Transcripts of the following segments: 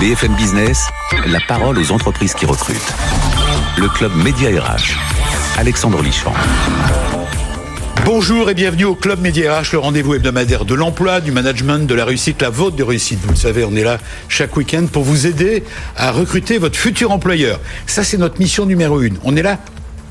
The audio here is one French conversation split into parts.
BFM Business, la parole aux entreprises qui recrutent. Le club Média RH. Alexandre Lichamp. Bonjour et bienvenue au Club Média RH, le rendez-vous hebdomadaire de l'emploi, du management, de la réussite, la vôtre de réussite. Vous le savez, on est là chaque week-end pour vous aider à recruter votre futur employeur. Ça, c'est notre mission numéro une. On est là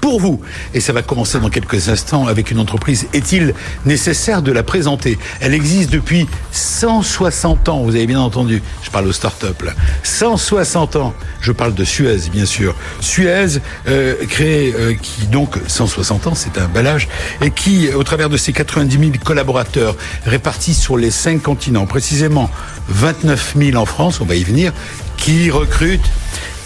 pour vous. Et ça va commencer dans quelques instants avec une entreprise. Est-il nécessaire de la présenter? Elle existe depuis 160 ans, vous avez bien entendu. Je parle aux start-up là. 160 ans. Je parle de Suez, bien sûr. Suez, euh, créé, euh, qui donc 160 ans, c'est un bel âge, et qui, au travers de ses 90 000 collaborateurs répartis sur les cinq continents, précisément 29 000 en France, on va y venir, qui recrutent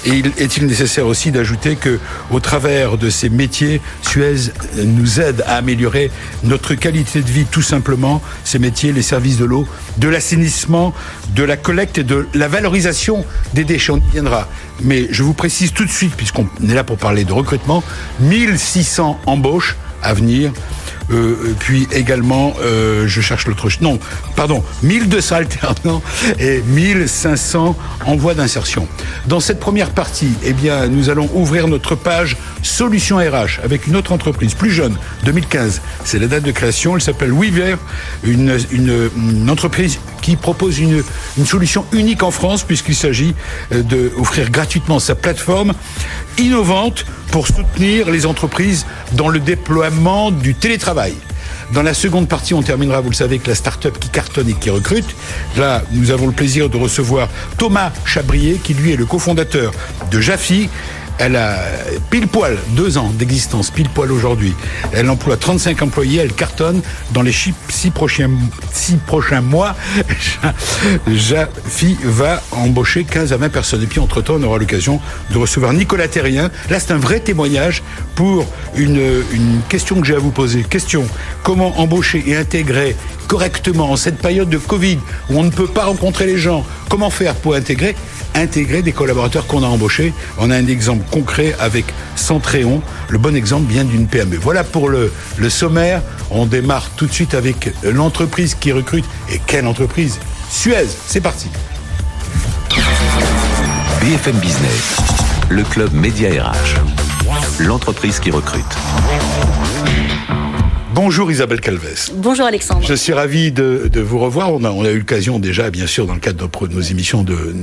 et est-il nécessaire aussi d'ajouter que, au travers de ces métiers, Suez nous aide à améliorer notre qualité de vie, tout simplement. Ces métiers, les services de l'eau, de l'assainissement, de la collecte et de la valorisation des déchets. On y viendra. Mais je vous précise tout de suite, puisqu'on est là pour parler de recrutement, 1600 embauches à venir euh, puis également, euh, je cherche l'autre... Non, pardon, 1200 alternants et 1500 en voie d'insertion. Dans cette première partie, eh bien, nous allons ouvrir notre page Solution RH avec une autre entreprise plus jeune, 2015. C'est la date de création. Elle s'appelle Weaver, une, une, entreprise qui propose une, une solution unique en France puisqu'il s'agit euh, d'offrir gratuitement sa plateforme innovante pour soutenir les entreprises dans le déploiement du télétravail. Dans la seconde partie, on terminera, vous le savez, avec la start-up qui cartonne et qui recrute. Là, nous avons le plaisir de recevoir Thomas Chabrier, qui lui est le cofondateur de Jaffi, elle a pile poil deux ans d'existence, pile poil aujourd'hui. Elle emploie 35 employés, elle cartonne dans les six prochains, six prochains mois. Jafi va embaucher 15 à 20 personnes. Et puis entre-temps, on aura l'occasion de recevoir Nicolas Terrien. Là, c'est un vrai témoignage pour une, une question que j'ai à vous poser. Question, comment embaucher et intégrer correctement en cette période de Covid où on ne peut pas rencontrer les gens? Comment faire pour intégrer intégrer des collaborateurs qu'on a embauchés? On a un exemple concret avec Centréon, le bon exemple bien d'une PME. Voilà pour le, le sommaire. On démarre tout de suite avec l'entreprise qui recrute. Et quelle entreprise Suez, c'est parti. BFM Business, le club Média RH, l'entreprise qui recrute. Bonjour Isabelle Calves. Bonjour Alexandre. Je suis ravi de, vous revoir. On a, on a eu l'occasion déjà, bien sûr, dans le cadre de nos, émissions, de,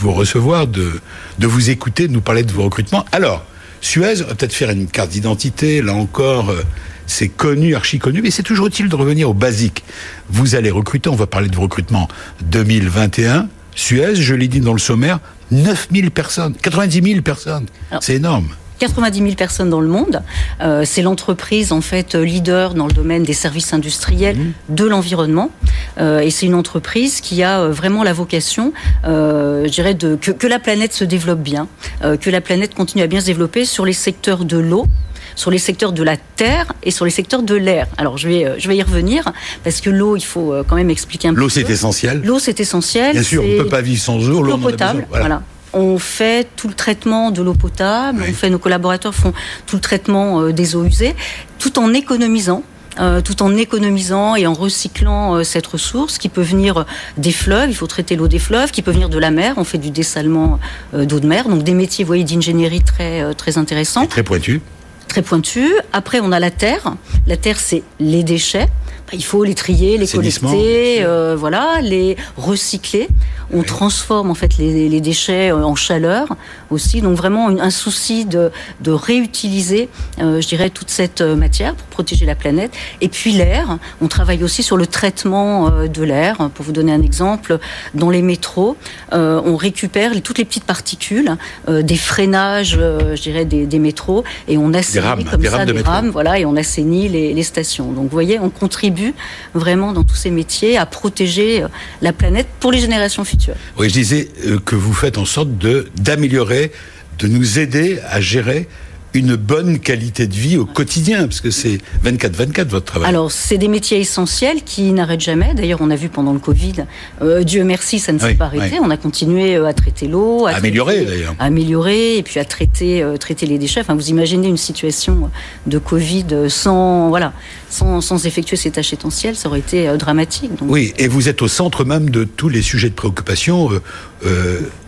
vous recevoir, de, de vous écouter, de nous parler de vos recrutements. Alors, Suez, on va peut-être faire une carte d'identité. Là encore, euh, c'est connu, archi connu, mais c'est toujours utile de revenir au basique. Vous allez recruter, on va parler de recrutement 2021. Suez, je l'ai dit dans le sommaire, 9000 personnes, 90 000 personnes. C'est énorme. 90 000 personnes dans le monde. Euh, c'est l'entreprise en fait leader dans le domaine des services industriels mmh. de l'environnement. Euh, et c'est une entreprise qui a euh, vraiment la vocation, euh, je dirais, de, que, que, la planète se développe bien, que la planète continue à bien se développer sur les secteurs de l'eau, sur les secteurs de la terre et sur les secteurs de l'air. Alors je vais, je vais y revenir parce que l'eau, il faut quand même expliquer un peu. L'eau, c'est essentiel. L'eau, c'est essentiel. Bien sûr, on ne peut pas vivre sans eau. L'eau potable, voilà. On fait tout le traitement de l'eau potable, on fait, nos collaborateurs font tout le traitement euh, des eaux usées, tout en économisant. Euh, tout en économisant et en recyclant euh, cette ressource qui peut venir des fleuves, il faut traiter l'eau des fleuves, qui peut venir de la mer, on fait du dessalement d'eau de mer, donc des métiers, voyez, d'ingénierie très, très intéressants. très pointus. Très pointus. Après, on a la terre. La terre, c'est les déchets. Il faut les trier, les collecter, voilà, les recycler on transforme en fait les, déchets euh, en chaleur aussi. Donc vraiment un souci de, réutiliser, euh, je dirais, toute cette euh, matière pour protéger la planète. Et puis l'air, on travaille aussi sur le traitement de l'air. Pour vous donner un exemple, dans les métros, on récupère toutes les petites particules des freinages, je dirais, des, métros, et on assainit comme ça des rames, voilà, et on assainit les, les stations. Donc vous voyez, on contribue vraiment dans tous ces métiers à protéger la planète pour les générations futures. Oui, je disais euh, que vous faites en sorte de d'améliorer, de nous aider à gérer une bonne qualité de vie au quotidien, parce que c'est 24-24 votre travail. Alors, c'est des métiers essentiels qui n'arrêtent jamais. D'ailleurs, on a vu pendant le Covid, euh, Dieu merci, ça ne s'est pas arrêté. On a continué euh, à traiter l'eau, à améliorer d'ailleurs. améliorer, et puis à traiter, traiter les déchets. Enfin, vous imaginez une situation de Covid sans, voilà, sans, sans effectuer ces tâches essentielles, ça aurait été dramatique. Oui, et vous êtes au centre même de tous les sujets de préoccupation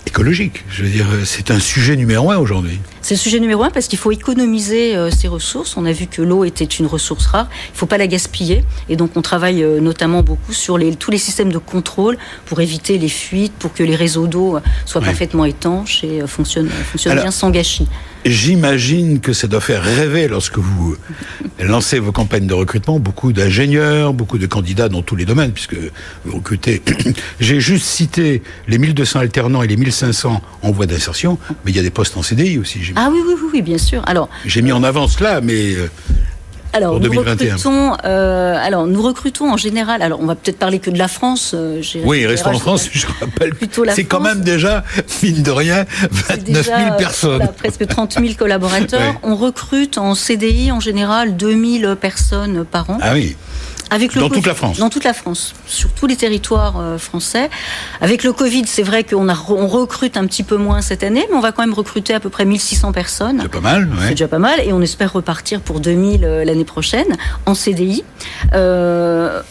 écologique. Je veux dire, c'est un sujet numéro un aujourd'hui. C'est le sujet numéro un parce qu'il faut économiser euh, ces ressources. On a vu que l'eau était une ressource rare. Il ne faut pas la gaspiller. Et donc, on travaille euh, notamment beaucoup sur les, tous les systèmes de contrôle pour éviter les fuites, pour que les réseaux d'eau soient parfaitement étanches et fonctionnent, fonctionnent bien sans gâchis. J'imagine que ça doit faire rêver lorsque vous lancez vos campagnes de recrutement, beaucoup d'ingénieurs, beaucoup de candidats dans tous les domaines, puisque vous recrutez. J'ai juste cité les 1200 alternants et les 1500 en voie d'insertion, mais il y a des postes en CDI aussi. Ah oui, oui, oui, bien sûr. Alors, j'ai mis en avant cela, mais alors, Nous recrutons, euh, alors, nous recrutons en général. Alors, on va peut-être parler que de la France. Euh, oui, restons en France. Je rappelle. C'est quand même déjà, mine de rien, 29 000 personnes. presque 30 000 collaborateurs. On recrute en CDI en général 2000 personnes par an. Ah oui dans toute la France Dans toute la France, sur tous les territoires euh, français. Avec le Covid, c'est vrai qu'on on recrute un petit peu moins cette année, mais on va quand même recruter à peu près 1600 personnes. C'est pas mal, ouais. C'est déjà pas mal, et on espère repartir pour 2000 euh, l'année prochaine en CDI. Euh,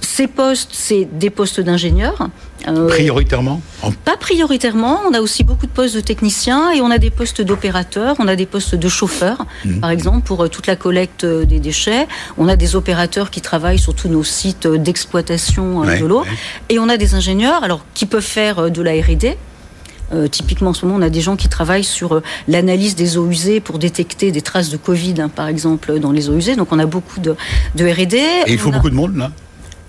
ces postes, c'est des postes d'ingénieurs. Euh, prioritairement Pas prioritairement. On a aussi beaucoup de postes de techniciens et on a des postes d'opérateurs, on a des postes de chauffeurs, mmh. par exemple, pour euh, toute la collecte euh, des déchets. On a des opérateurs qui travaillent sur tous nos sites d'exploitation de l'eau. Et on a des ingénieurs alors, qui peuvent faire de la RD. typiquement, en ce moment, on a des gens qui travaillent sur l'analyse des eaux usées pour détecter des traces de Covid, hein, par exemple, dans les eaux usées. Donc, on a beaucoup de, de R&D. Et il faut beaucoup de monde, là?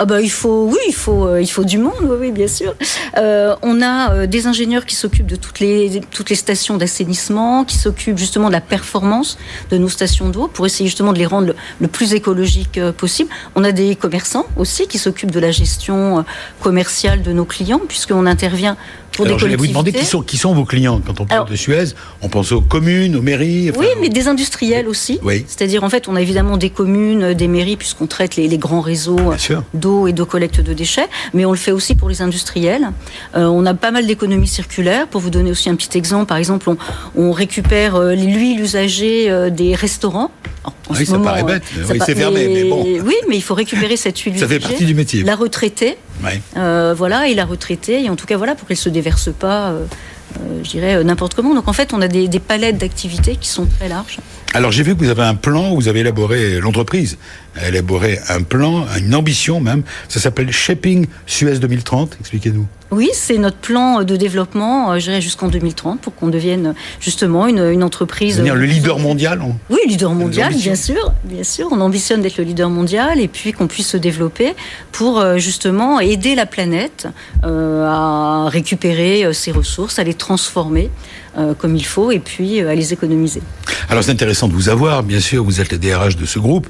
Ah bah, il faut, oui, il faut, euh, il faut du monde, oui, bien sûr. Euh, on a euh, des ingénieurs qui s'occupent de toutes les, toutes les stations d'assainissement, qui s'occupent justement de la performance de nos stations d'eau pour essayer justement de les rendre le, plus écologique possible. On a des commerçants aussi qui s'occupent de la gestion commerciale de nos clients, puisqu'on intervient pour Alors, je vais vous demander qui sont, qui sont vos clients quand on parle de Suez? On pense aux communes, aux mairies. oui, mais des industriels aussi. Oui. C'est-à-dire, en fait, on a évidemment des communes, des mairies, puisqu'on traite les, les, grands réseaux d'eau et de collecte de déchets, mais on le fait aussi pour les industriels. Euh, on a pas mal d'économies circulaires. Pour vous donner aussi un petit exemple, par exemple, on, on récupère euh, l'huile usagée euh, des restaurants. oui, ça paraît bête. Oui, c'est fermé, mais, bon. Oui, mais il faut récupérer cette huile Ça fait partie du métier. La retraiter. Euh, voilà, et la retraiter, et en tout cas, voilà, pour qu'elle se déverse pas, je dirais, n'importe comment. Donc en fait, on a des, des palettes d'activités qui sont très larges. Alors j'ai vu que vous avez un plan, vous avez élaboré, l'entreprise a élaboré un plan, une ambition même, ça s'appelle Shaping Suez 2030, expliquez-nous. Oui, c'est notre plan de développement, euh, je dirais jusqu'en 2030, pour qu'on devienne justement une, une entreprise. Devenir le leader mondial Oui, leader mondial, bien sûr, bien sûr. On ambitionne d'être le leader mondial et puis qu'on puisse se développer pour euh, justement aider la planète euh, à récupérer ses ressources, à les transformer comme il faut et puis à les économiser. Alors c'est intéressant de vous avoir, bien sûr, vous êtes le DRH de ce groupe.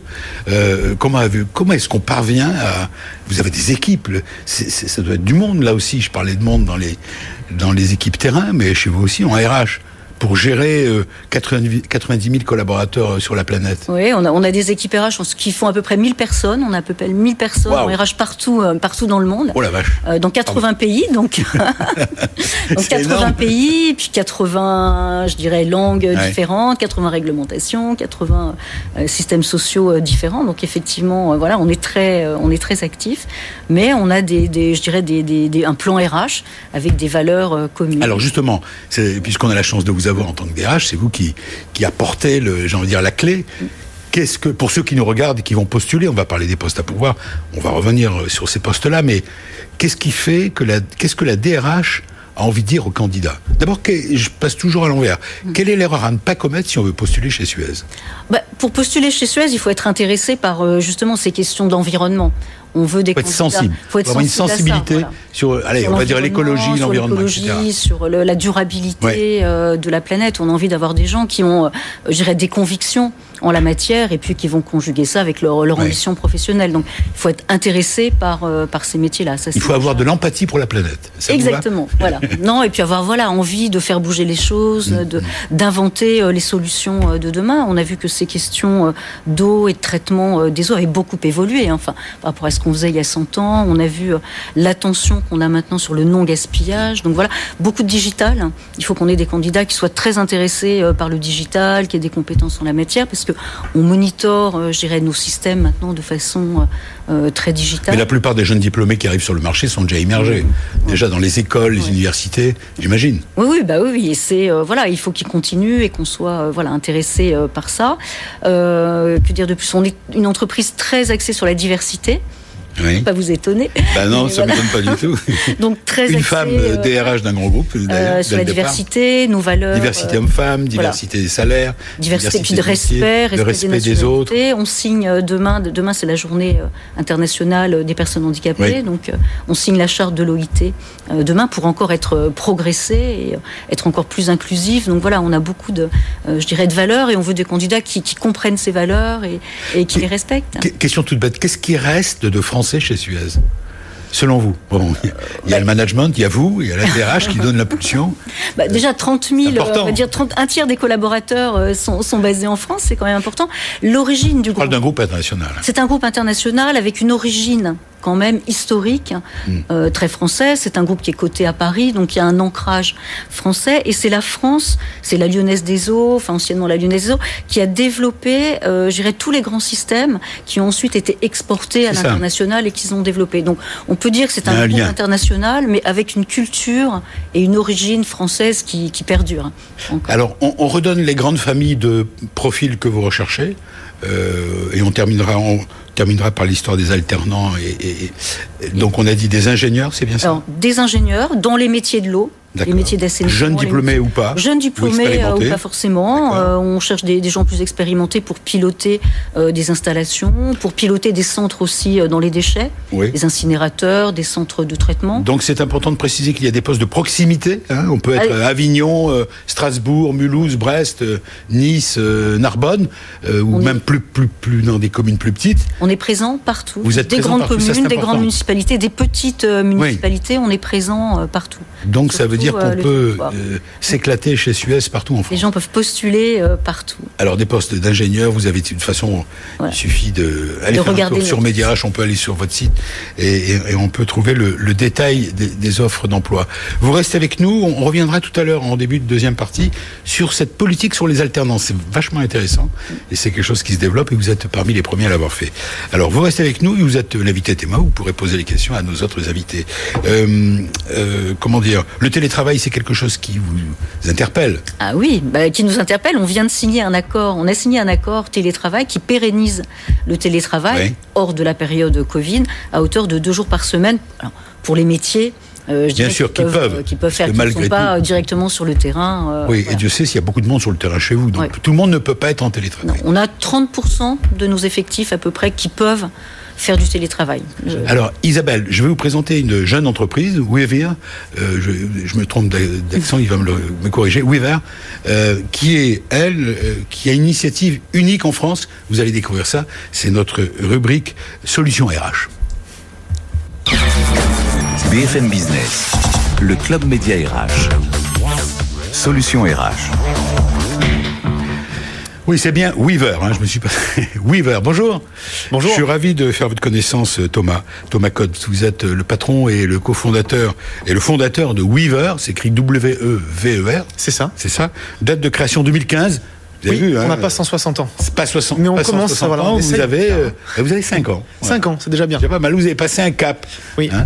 comment comment est-ce qu'on parvient à... Vous avez des équipes, ça doit être du monde là aussi, je parlais de monde dans les, dans les équipes terrain, mais chez vous aussi en RH pour gérer 90, 90 000 collaborateurs euh, sur la planète Oui, on a, on a des équipes RH qui font à peu près 1000 personnes. On a à peu près 1000 personnes en RH partout, euh, partout dans le monde. Oh la vache. Euh, dans 80 pays, donc. donc 80 pays, puis 80, je dirais, langues différentes, 80 réglementations, 80 systèmes sociaux différents. Donc effectivement, voilà, on est très, on est très actifs, mais on a des, des je dirais, des, des, un plan RH avec des valeurs communes. Alors justement, puisqu'on a la chance de vous avoir en tant que DRH, c'est vous qui, apportez, la clé. Qu'est-ce que, pour ceux qui nous regardent et qui vont postuler, on va parler des postes à pouvoir, on va revenir sur ces postes-là, mais qu'est-ce qui fait que la, qu'est-ce que la DRH a envie de dire aux candidats D'abord, je passe toujours à l'envers. Quelle est l'erreur à ne pas commettre si on veut postuler chez Suez? Bah, Pour postuler chez Suez, il faut être intéressé par euh, justement ces questions d'environnement on veut des faut être sensible. Faut être sensible une sensibilité sur, allez, on va dire l'écologie, l'environnement, etc. Sur la durabilité euh, de la planète. On a envie d'avoir des gens qui ont, euh, je dirais, des convictions en la matière et puis qui vont conjuguer ça avec leur, ambition professionnelle. Donc, il faut être intéressé par euh, par ces métiers-là. Il faut avoir de l'empathie pour la planète. Exactement. voilà. Non, et puis avoir voilà envie de faire bouger les choses, mm. de d'inventer les solutions de demain. On a vu que ces questions d'eau et de traitement des eaux avaient beaucoup évolué. Hein. Enfin, par rapport à ce qu'on faisait il y a 100 ans. On a vu euh, l'attention qu'on a maintenant sur le non-gaspillage. Donc voilà, beaucoup de digital. Il faut qu'on ait des candidats qui soient très intéressés euh, par le digital, qui aient des compétences en la matière, parce que on monitore, je dirais, nos systèmes maintenant de façon très digitale. Mais la plupart des jeunes diplômés qui arrivent sur le marché sont déjà immergés, déjà dans les écoles, les universités, j'imagine. Oui, oui, bah oui, et c'est voilà, il faut qu'ils continuent et qu'on soit voilà intéressé par ça. que dire de plus? On est une entreprise très axée sur la diversité. Oui. Pas vous étonner. Bah non, ça ne m'étonne pas du tout. Donc très Une femme DRH euh, d'un grand groupe. Euh, sur la diversité, nos valeurs. Diversité euh, homme-femme, diversité des salaires. Diversité, puis de respect, respect, des, autres. On signe demain, demain c'est la journée internationale des personnes handicapées, donc on signe la charte de l'OIT demain pour encore être progressé et être encore plus inclusif. Donc voilà, on a beaucoup de, je dirais, de valeurs et on veut des candidats qui, comprennent ces valeurs et, et qui les respectent. Question toute bête, qu'est-ce qui reste de France chez Suez Selon vous bon, Il y a le management, il y a vous, il y a la DRH qui donne l'impulsion. Bah, déjà, 30 000, on va dire 30, un tiers des collaborateurs euh, sont, sont basés en France, c'est quand même important. L'origine du groupe. On parle d'un groupe international. C'est un groupe international avec une origine quand même historique, mm. euh, très français. C'est un groupe qui est coté à Paris, donc il y a un ancrage français. Et c'est la France, c'est la Lyonnaise des Eaux, enfin anciennement la Lyonnaise des Eaux, qui a développé, euh, je dirais, tous les grands systèmes qui ont ensuite été exportés à l'international et qu'ils ont développés. Donc on peut dire que c'est un, groupe international, mais avec une culture et une origine française qui, qui perdure. Alors on, on redonne les grandes familles de profils que vous recherchez. Euh, et on terminera, on terminera par l'histoire des alternants. Et, donc on a dit des ingénieurs, c'est bien ça? Des ingénieurs dans les métiers de l'eau, les métiers d'assainissement. Jeunes diplômés ou pas Jeunes diplômés ou, pas forcément. Euh, on cherche des, gens plus expérimentés pour piloter euh, des installations, pour piloter des centres aussi dans les déchets, des incinérateurs, des centres de traitement. Donc c'est important de préciser qu'il y a des postes de proximité. Hein. on peut être à Avignon, Strasbourg, Mulhouse, Brest, Nice, Narbonne, ou même plus, plus, plus dans des communes plus petites. On est présent partout. Vous êtes des grandes communes, des grandes municipalités, des petites euh, municipalités, on est présent euh, partout. Donc ça veut dire qu'on euh, peut s'éclater chez Suez partout en France. Les gens peuvent postuler partout. Alors des postes d'ingénieur, vous avez de toute façon, il suffit de aller faire regarder un tour sur Mediarach, on peut aller sur votre site et, on peut trouver le, détail des, des offres d'emploi. Vous restez avec nous, on reviendra tout à l'heure en début de deuxième partie sur cette politique sur les alternances. C'est vachement intéressant et c'est quelque chose qui se développe et vous êtes parmi les premiers à l'avoir fait. Alors vous restez avec nous, vous êtes l'invité Théma, vous pourrez poser les questions à nos autres invités. Euh, euh, comment dire? Le télétravail, c'est quelque chose qui vous interpelle Ah oui, bah, qui nous interpelle. On vient de signer un accord, on a signé un accord télétravail qui pérennise le télétravail hors de la période Covid à hauteur de deux jours par semaine. pour les métiers euh, Bien sûr, qui peuvent, qui peuvent faire, qui ne sont pas directement sur le terrain. Euh, oui, et Dieu sait s'il y a beaucoup de monde sur le terrain chez vous. Donc tout le monde ne peut pas être en télétravail. on a 30% de nos effectifs à peu près qui peuvent faire du télétravail. Alors, Isabelle, je vais vous présenter une jeune entreprise, Weaver, euh, je, me trompe d'accent, il va me, corriger, Weaver, qui est, elle, qui a une initiative unique en France, vous allez découvrir ça, c'est notre rubrique Solutions RH. BFM Business, le club média RH. Solution RH. Oui, c'est bien Weaver. Hein, je me suis pas. Weaver. Bonjour. Bonjour. Je suis ravi de faire votre connaissance, Thomas. Thomas Code. Vous êtes le patron et le cofondateur et le fondateur de Weaver. C'est écrit W-E-V-E-R. C'est ça. C'est ça. Date de création 2015. Vu, on n'a hein, pas 160 ans. C'est pas 60 Mais on commence, voilà, ans, vous, avez, euh, vous avez 5 ans. 5 ans, c'est déjà bien. C'est pas mal, vous avez passé un cap. Oui. Hein.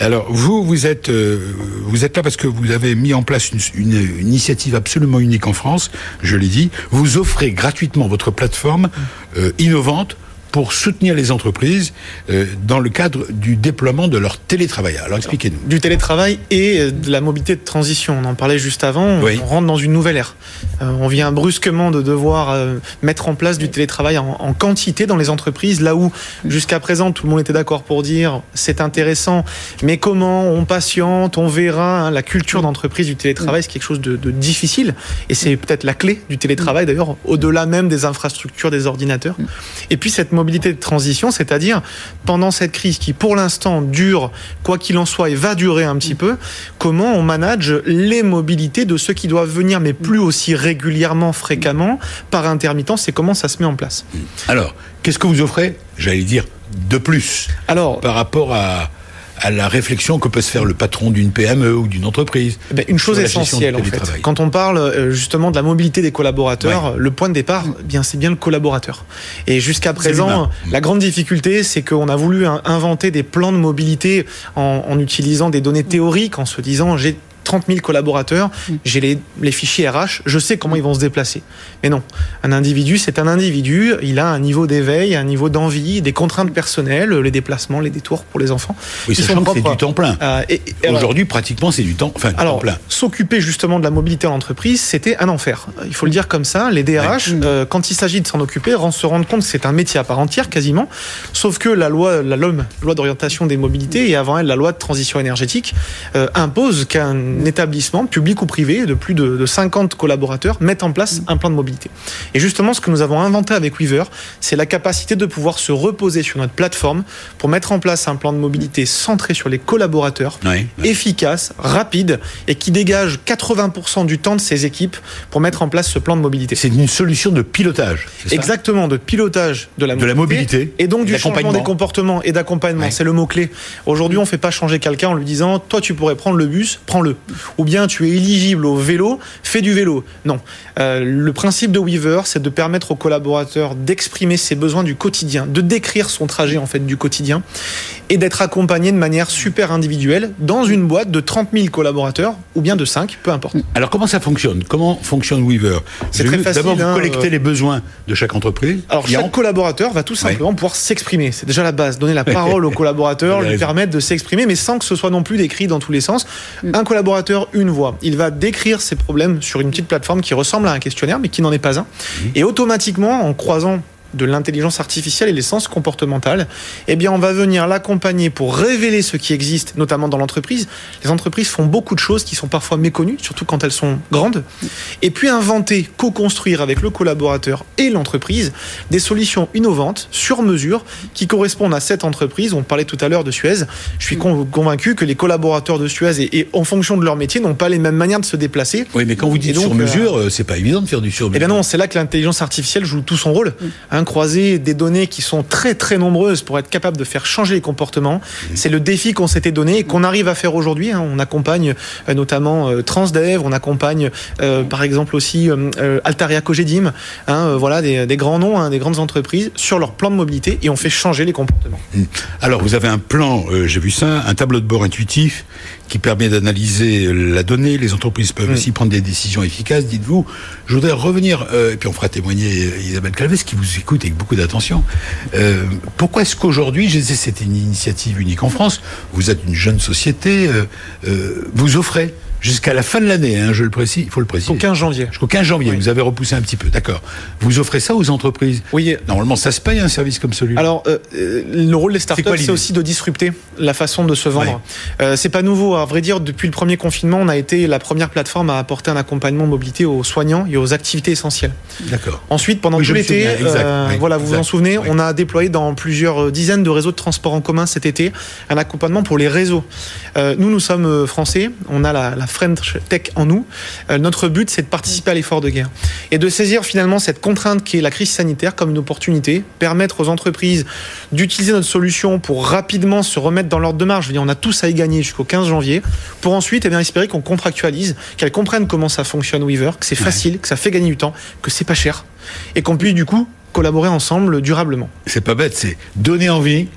Alors, vous, vous êtes, euh, vous êtes là parce que vous avez mis en place une, une, initiative absolument unique en France, je l'ai dit. Vous offrez gratuitement votre plateforme euh, innovante pour soutenir les entreprises euh, dans le cadre du déploiement de leur télétravail. Alors expliquez-nous. Du télétravail et euh, de la mobilité de transition. On en parlait juste avant. On, rentre dans une nouvelle ère. Euh, on vient brusquement de devoir mettre en place du télétravail en, en, quantité dans les entreprises, là où jusqu'à présent tout le monde était d'accord pour dire c'est intéressant, mais comment on patiente, on verra. Hein, la culture d'entreprise du télétravail, c'est quelque chose de, de difficile et c'est peut-être la clé du télétravail d'ailleurs, au-delà même des infrastructures, des ordinateurs. Et puis cette mobilité de transition, c'est-à-dire pendant cette crise qui pour l'instant dure, quoi qu'il en soit, et va durer un petit peu, comment on manage les mobilités de ceux qui doivent venir, mais plus aussi régulièrement, fréquemment, par intermittence, et comment ça se met en place? Alors, qu'est-ce que vous offrez, j'allais dire, de plus Alors, par rapport à à la réflexion que peut se faire le patron d'une PME ou d'une entreprise. Eh ben, une chose essentielle en fait. Quand on parle euh, justement de la mobilité des collaborateurs, le point de départ, eh bien c'est bien le collaborateur. Et jusqu'à présent, la grande difficulté, c'est qu'on a voulu inventer des plans de mobilité en, en utilisant des données théoriques, en se disant j'ai 30 000 collaborateurs, mm. j'ai les, les, fichiers RH, je sais comment ils vont se déplacer. Mais non, un individu, c'est un individu, il a un niveau d'éveil, un niveau d'envie, des contraintes personnelles, les déplacements, les détours pour les enfants. Oui, sachant que c'est du temps plein. Euh, Aujourd'hui, pratiquement, c'est du temps, enfin, alors, plein. S'occuper justement de la mobilité en entreprise, c'était un enfer. Il faut le dire comme ça. Les DRH, euh, quand il s'agit de s'en occuper, se rendent compte que c'est un métier à part entière, quasiment. Sauf que la loi, la LOM, loi d'orientation des mobilités, et avant elle, la loi de transition énergétique, euh, impose qu'un établissement, public ou privé, de plus de, 50 collaborateurs, mettent en place un plan de mobilité. Et justement, ce que nous avons inventé avec Weaver, c'est la capacité de pouvoir se reposer sur notre plateforme pour mettre en place un plan de mobilité centré sur les collaborateurs, efficace, rapide et qui dégage 80% du temps de ses équipes pour mettre en place ce plan de mobilité. C'est une solution de pilotage. Exactement, de pilotage de la mobilité. De la mobilité et donc du changement des comportements et d'accompagnement. C'est le mot-clé. Aujourd'hui, on ne fait pas changer quelqu'un en lui disant Toi, tu pourrais prendre le bus, prends-le ou bien tu es éligible au vélo, fais du vélo. Non. Euh, le principe de Weaver, c'est de permettre aux collaborateurs d'exprimer ses besoins du quotidien, de décrire son trajet en fait du quotidien et d'être accompagné de manière super individuelle dans une boîte de 30 000 collaborateurs ou bien de 5, peu importe. Alors comment ça fonctionne? Comment fonctionne Weaver? C'est très facile. D'abord, vous hein, collectez euh, les besoins de chaque entreprise. Alors chaque collaborateur va tout simplement pouvoir s'exprimer. C'est déjà la base. Donner la parole au collaborateur, lui permettre de s'exprimer, mais sans que ce soit non plus décrit dans tous les sens. Mm. Un collaborateur, une voix. Il va décrire ses problèmes sur une petite plateforme qui ressemble à un questionnaire, mais qui n'en est pas un. Mm. Et automatiquement, en croisant de l'intelligence artificielle et l'essence comportementale, eh bien, on va venir l'accompagner pour révéler ce qui existe, notamment dans l'entreprise. Les entreprises font beaucoup de choses qui sont parfois méconnues, surtout quand elles sont grandes. Et puis inventer, co-construire avec le collaborateur et l'entreprise des solutions innovantes, sur mesure, qui correspondent à cette entreprise. On parlait tout à l'heure de Suez. Je suis convaincu que les collaborateurs de Suez, et, en fonction de leur métier, n'ont pas les mêmes manières de se déplacer. Oui, mais quand vous dites sur mesure, euh, c'est pas évident de faire du sur mesure. Eh bien non, c'est là que l'intelligence artificielle joue tout son rôle croiser des données qui sont très très nombreuses pour être capable de faire changer les comportements. Mmh. C'est le défi qu'on s'était donné et qu'on arrive à faire aujourd'hui. Hein. On accompagne euh, notamment euh, Transdev, on accompagne euh, par exemple aussi Altaria Cogedim, hein, voilà des, grands noms, hein, des grandes entreprises sur leur plan de mobilité et on fait changer les comportements. Mmh. Alors vous avez un plan, j'ai vu ça, un tableau de bord intuitif qui permet d'analyser la donnée. Les entreprises peuvent mmh. aussi prendre des décisions efficaces. Dites-vous, je voudrais revenir, et puis on fera témoigner Isabelle Calves qui vous écoute avec beaucoup d'attention. Euh, pourquoi est-ce qu'aujourd'hui, je c'est une initiative unique en France, vous êtes une jeune société, euh, euh, vous offrez Jusqu'à la fin de l'année, hein, je le précise, il faut le préciser. Jusqu'au 15 janvier. Jusqu'au 15 janvier, vous avez repoussé un petit peu, d'accord. Vous offrez ça aux entreprises Oui. Normalement, ça se paye un service comme celui-là. Alors, euh, euh, le rôle des startups, c'est aussi de disrupter la façon de se vendre. Euh, c'est pas nouveau, à vrai dire, depuis le premier confinement, on a été la première plateforme à apporter un accompagnement mobilité aux soignants et aux activités essentielles. D'accord. Ensuite, pendant tout l'été, voilà, vous vous en souvenez, on a déployé dans plusieurs dizaines de réseaux de transport en commun cet été un accompagnement pour les réseaux. nous, nous sommes français, on a la, la French Tech en nous. Euh, notre but, c'est de participer à l'effort de guerre et de saisir finalement cette contrainte qui est la crise sanitaire comme une opportunité, permettre aux entreprises d'utiliser notre solution pour rapidement se remettre dans l'ordre de marche. Je veux dire, on a tous à y gagner jusqu'au 15 janvier, pour ensuite eh bien, espérer qu'on contractualise, qu'elles comprennent comment ça fonctionne Weaver, que c'est facile, que ça fait gagner du temps, que c'est pas cher et qu'on puisse du coup collaborer ensemble durablement. C'est pas bête, c'est donner envie,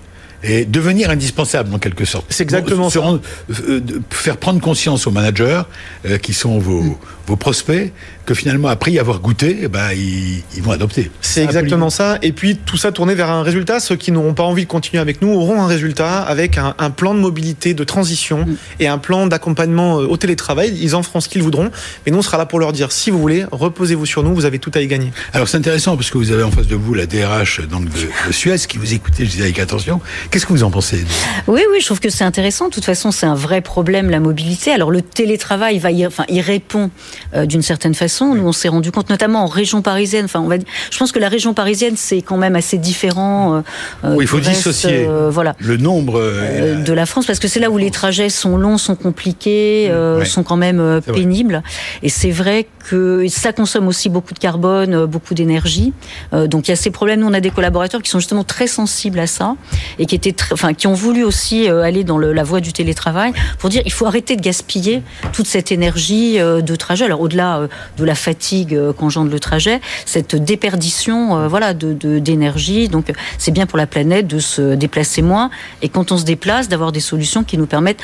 et devenir indispensable en quelque sorte. C'est exactement ça. Euh, faire prendre conscience aux managers euh, qui sont vos, mm. vos prospects que finalement après y avoir goûté, eh ben, ils, ils vont adopter. C'est exactement ça. Et puis tout ça tourné vers un résultat. Ceux qui n'auront pas envie de continuer avec nous auront un résultat avec un, un plan de mobilité, de transition mm. et un plan d'accompagnement euh, au télétravail. Ils en feront ce qu'ils voudront. Mais nous, on sera là pour leur dire si vous voulez, reposez-vous sur nous, vous avez tout à y gagner. Alors c'est intéressant parce que vous avez en face de vous la DRH donc, de, de Suez qui vous écoutez, je disais avec attention. Qu'est-ce que vous en pensez Oui, oui, je trouve que c'est intéressant. De toute façon, c'est un vrai problème, la mobilité. Alors, le télétravail va y, enfin, il répond euh, d'une certaine façon. Nous, on s'est rendu compte, notamment en région parisienne. Enfin, on va, je pense que la région parisienne, c'est quand même assez différent. Euh, oui, il faut dissocier voilà, le nombre de la France, parce que c'est là où les trajets sont longs, sont compliqués, sont quand même pénibles. Et c'est vrai que ça consomme aussi beaucoup de carbone, beaucoup d'énergie. donc, il y a ces problèmes. Nous, on a des collaborateurs qui sont justement très sensibles à ça et qui été enfin, qui ont voulu aussi aller dans la voie du télétravail pour dire il faut arrêter de gaspiller toute cette énergie de trajet. Alors au-delà de la fatigue qu'engendre le trajet, cette déperdition, voilà, de d'énergie. Donc c'est bien pour la planète de se déplacer moins et quand on se déplace, d'avoir des solutions qui nous permettent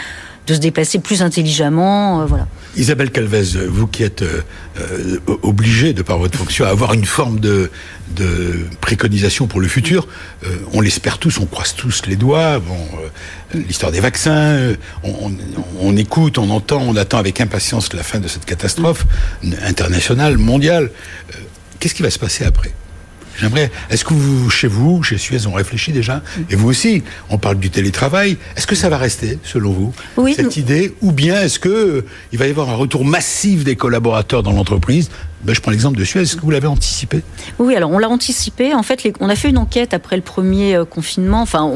de se déplacer plus intelligemment. Euh. Isabelle Calvez, vous qui êtes euh, euh, obligée, de par votre fonction, à avoir une forme de, préconisation pour le futur, on l'espère tous, on croise tous les doigts. Bon, l'histoire des vaccins, on, écoute, on entend, on attend avec impatience la fin de cette catastrophe internationale, mondiale. Qu'est-ce qui va se passer après? J'aimerais. Est-ce que vous, chez vous, chez Suez, on réfléchit déjà Et vous aussi, on parle du télétravail. Est-ce que ça va rester, selon vous, oui, cette idée Ou bien est-ce que euh, il va y avoir un retour massif des collaborateurs dans l'entreprise? Ben, je prends l'exemple de Suez. Est-ce que vous l'avez anticipé? Oui, alors on l'a anticipé. En fait, on a fait une enquête après le premier euh, confinement. Enfin,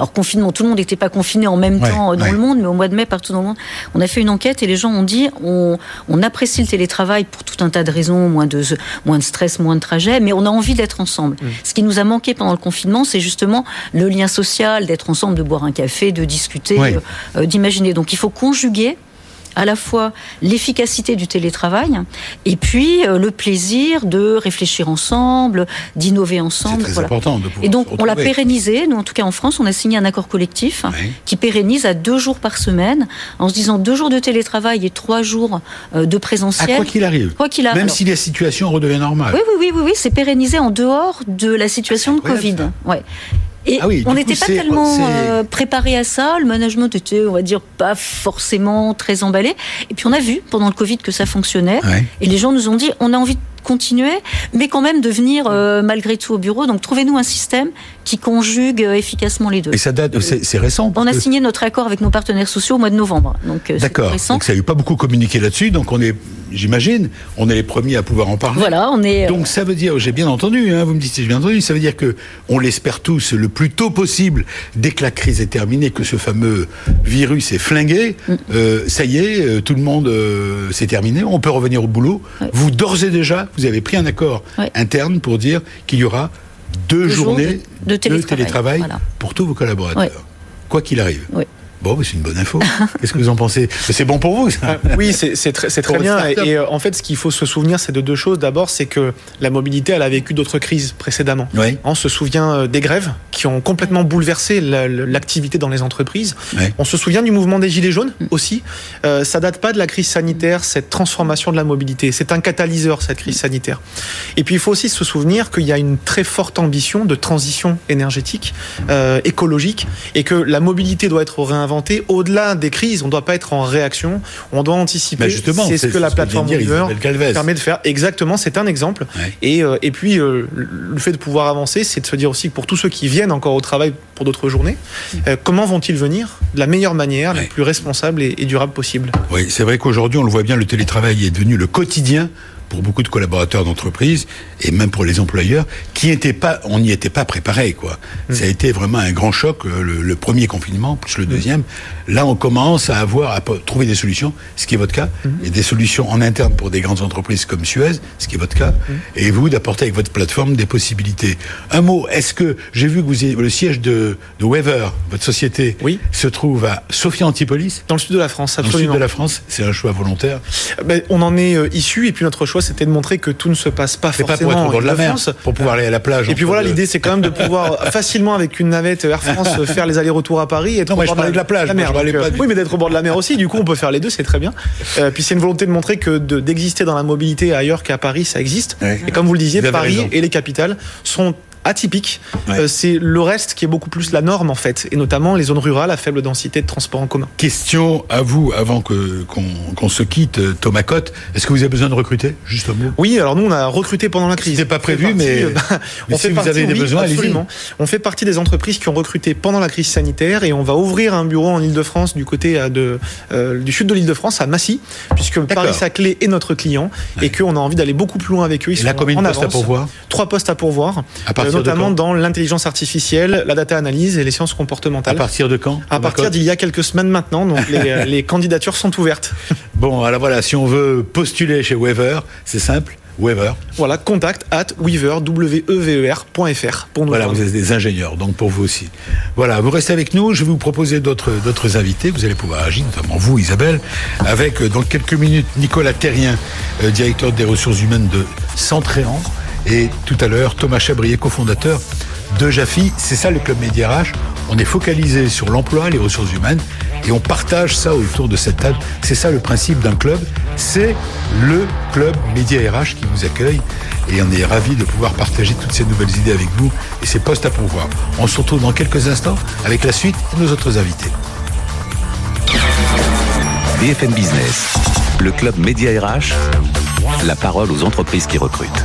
alors confinement, tout le monde n'était pas confiné en même temps euh, dans le monde, mais au mois de mai, partout dans le monde, on a fait une enquête et les gens ont dit on, apprécie le télétravail pour tout un tas de raisons, moins de, moins de stress, moins de trajets, mais on a envie d'être ensemble. Mm. Ce qui nous a manqué pendant le confinement, c'est justement le lien social, d'être ensemble, de boire un café, de discuter, euh, d'imaginer. Donc il faut conjuguer à la fois l'efficacité du télétravail et puis euh, le plaisir de réfléchir ensemble, d'innover ensemble. C'est très important de Et donc on l'a pérennisé. Nous, en tout cas en France, on a signé un accord collectif qui pérennise à deux jours par semaine, en se disant deux jours de télétravail et trois jours euh, de présentiel. À quoi qu'il arrive. Quoi qu'il arrive. Même si la situation redevient normale. Oui, oui, oui, oui, oui c'est pérennisé en dehors de la situation de Covid. Ouais. Et ah on n'était pas tellement euh, préparé à ça. Le management était, on va dire, pas forcément très emballé. Et puis on a vu pendant le Covid que ça fonctionnait. Et les gens nous ont dit, on a envie de continuer, mais quand même de venir euh, malgré tout au bureau. Donc trouvez-nous un système qui conjugue euh, efficacement les deux. Et ça date, c'est récent. On a signé notre accord avec nos partenaires sociaux au mois de novembre. Donc d'accord. Donc ça n'a eu pas beaucoup communiqué là-dessus. Donc on est j'imagine, on est les premiers à pouvoir en parler. Voilà, on est. Euh, Donc ça veut dire, j'ai bien entendu, hein, vous me dites j'ai bien entendu, ça veut dire que on l'espère tous le plus tôt possible, dès que la crise est terminée, que ce fameux virus est flingué, mm. euh, ça y est, euh, tout le monde c'est terminé, on peut revenir au boulot. Vous d'ores et déjà, vous avez pris un accord interne pour dire qu'il y aura deux, journées de, télétravail, pour tous vos collaborateurs, quoi qu'il arrive. Bon, c'est une bonne info. Qu'est-ce que vous en pensez? C'est bon pour vous, ça euh, Oui, c'est très, très bien. Et, euh, en fait, ce qu'il faut se souvenir, c'est de deux choses. D'abord, c'est que la mobilité, elle a vécu d'autres crises précédemment. On se souvient euh, des grèves qui ont complètement bouleversé l'activité dans les entreprises. On se souvient du mouvement des Gilets jaunes aussi. Euh, ça date pas de la crise sanitaire, cette transformation de la mobilité. C'est un catalyseur, cette crise sanitaire. Et puis, il faut aussi se souvenir qu'il y a une très forte ambition de transition énergétique, écologique, et que la mobilité doit être réinventée au-delà des crises. On ne doit pas être en réaction, on doit anticiper. justement, c'est ce que la plateforme Uber permet de faire. Exactement, c'est un exemple. Et, euh, et puis, euh, le fait de pouvoir avancer, c'est de se dire aussi que pour tous ceux qui viennent encore au travail pour d'autres journées, euh, comment vont-ils venir de la meilleure manière, la plus responsable et, et durable possible? Oui, c'est vrai qu'aujourd'hui, on le voit bien, le télétravail est devenu le quotidien pour beaucoup de collaborateurs d'entreprise et même pour les employeurs qui n'étaient pas, on n'y était pas préparé quoi. Mm. Ça a été vraiment un grand choc euh, le, premier confinement plus le mm. deuxième. Là, on commence à avoir à trouver des solutions, ce qui est votre cas, mm. et des solutions en interne pour des grandes entreprises comme Suez, ce qui est votre cas, et vous d'apporter avec votre plateforme des possibilités. Un mot, est-ce que j'ai vu que vous avez, le siège de, de Weaver, votre société, oui. se trouve à Sophia Antipolis? Dans le sud de la France, absolument. Dans le sud de la France, c'est un choix volontaire. Ben, on en est euh, issu et puis notre choix c'était de montrer que tout ne se passe pas forcément pas pour être au de la mer, pour pouvoir aller à la plage. Et puis voilà, l'idée c'est quand même de pouvoir facilement avec une navette Air France faire les allers-retours à Paris et être non, je parlais de la plage. La mer. Euh, oui, mais d'être au bord de la mer aussi. Du coup, on peut faire les deux, c'est très bien. Euh, puis c'est une volonté de montrer que d'exister dans la mobilité ailleurs qu'à Paris, ça existe. Et comme vous le disiez, Paris et les capitales sont atypique. Euh, c'est le reste qui est beaucoup plus la norme en fait, et notamment les zones rurales à faible densité de transport en commun. Question à vous avant que qu'on se quitte, euh, Thomas Cotte. Est-ce que vous avez besoin de recruter justement? Oui, alors nous on a recruté pendant la crise. C'est pas prévu, mais, euh, on fait si partie, vous avez des besoins, absolument. On fait partie des entreprises qui ont recruté pendant la crise sanitaire et on va ouvrir un bureau en Ile-de-France du côté de, du sud de l'Île-de-France à Massy, puisque Paris-Saclay est notre client et qu'on a envie d'aller beaucoup plus loin avec eux. Ils et là, combien de postes à pourvoir Trois postes à pourvoir notamment dans l'intelligence artificielle, la data analyse et les sciences comportementales. À partir de quand À partir d'il y a quelques semaines maintenant, donc les, candidatures sont ouvertes. Bon, alors voilà, si on veut postuler chez Weaver, c'est simple Weaver. Voilà, contact at weaver, w -E -V -E .fr pour nous. Voilà, vous êtes des ingénieurs, donc pour vous aussi. Voilà, vous restez avec nous. Je vais vous proposer d'autres d'autres invités. Vous allez pouvoir agir, notamment vous, Isabelle, avec dans quelques minutes Nicolas Terrien, directeur des ressources humaines de Centréan, et tout à l'heure Thomas Chabrier, cofondateur de Jaffi. C'est ça le club Média RH. On est focalisé sur l'emploi, les ressources humaines, et on partage ça autour de cette table. C'est ça le principe d'un club. C'est le club Média RH qui vous accueille, et on est ravi de pouvoir partager toutes ces nouvelles idées avec vous et ces postes à pourvoir. On se retrouve dans quelques instants avec la suite de nos autres invités. BFM Business, le club Média RH, la parole aux entreprises qui recrutent.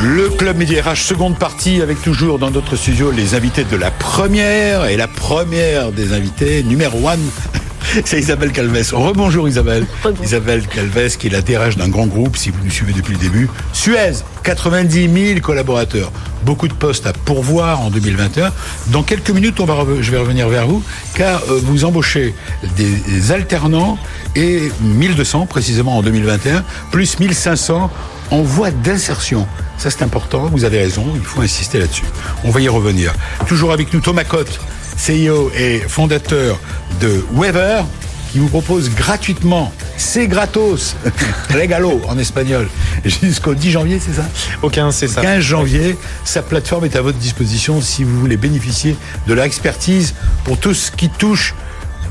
Le Club Média RH, seconde partie, avec toujours dans notre studio les invités de la première. Et la première des invités, numéro one, c'est Isabelle Calves. Rebonjour Isabelle. Isabelle Calves, qui est la DRH d'un grand groupe, si vous nous suivez depuis le début. Suez, 90 000 collaborateurs. Beaucoup de postes à pourvoir en 2021. Dans quelques minutes, on va je vais revenir vers vous, car euh, vous embauchez des alternants et 1200 précisément en 2021, plus 1500 en voie d'insertion. Ça, c'est important. Vous avez raison. Il faut insister là-dessus. On va y revenir. Toujours avec nous, Thomas Cotte, CEO et fondateur de Weber, qui vous propose gratuitement, c'est gratos, regalo en espagnol, jusqu'au 10 janvier, c'est ça Au 15, c'est ça. 15 janvier, sa plateforme est à votre disposition si vous voulez bénéficier de leur expertise pour tout ce qui touche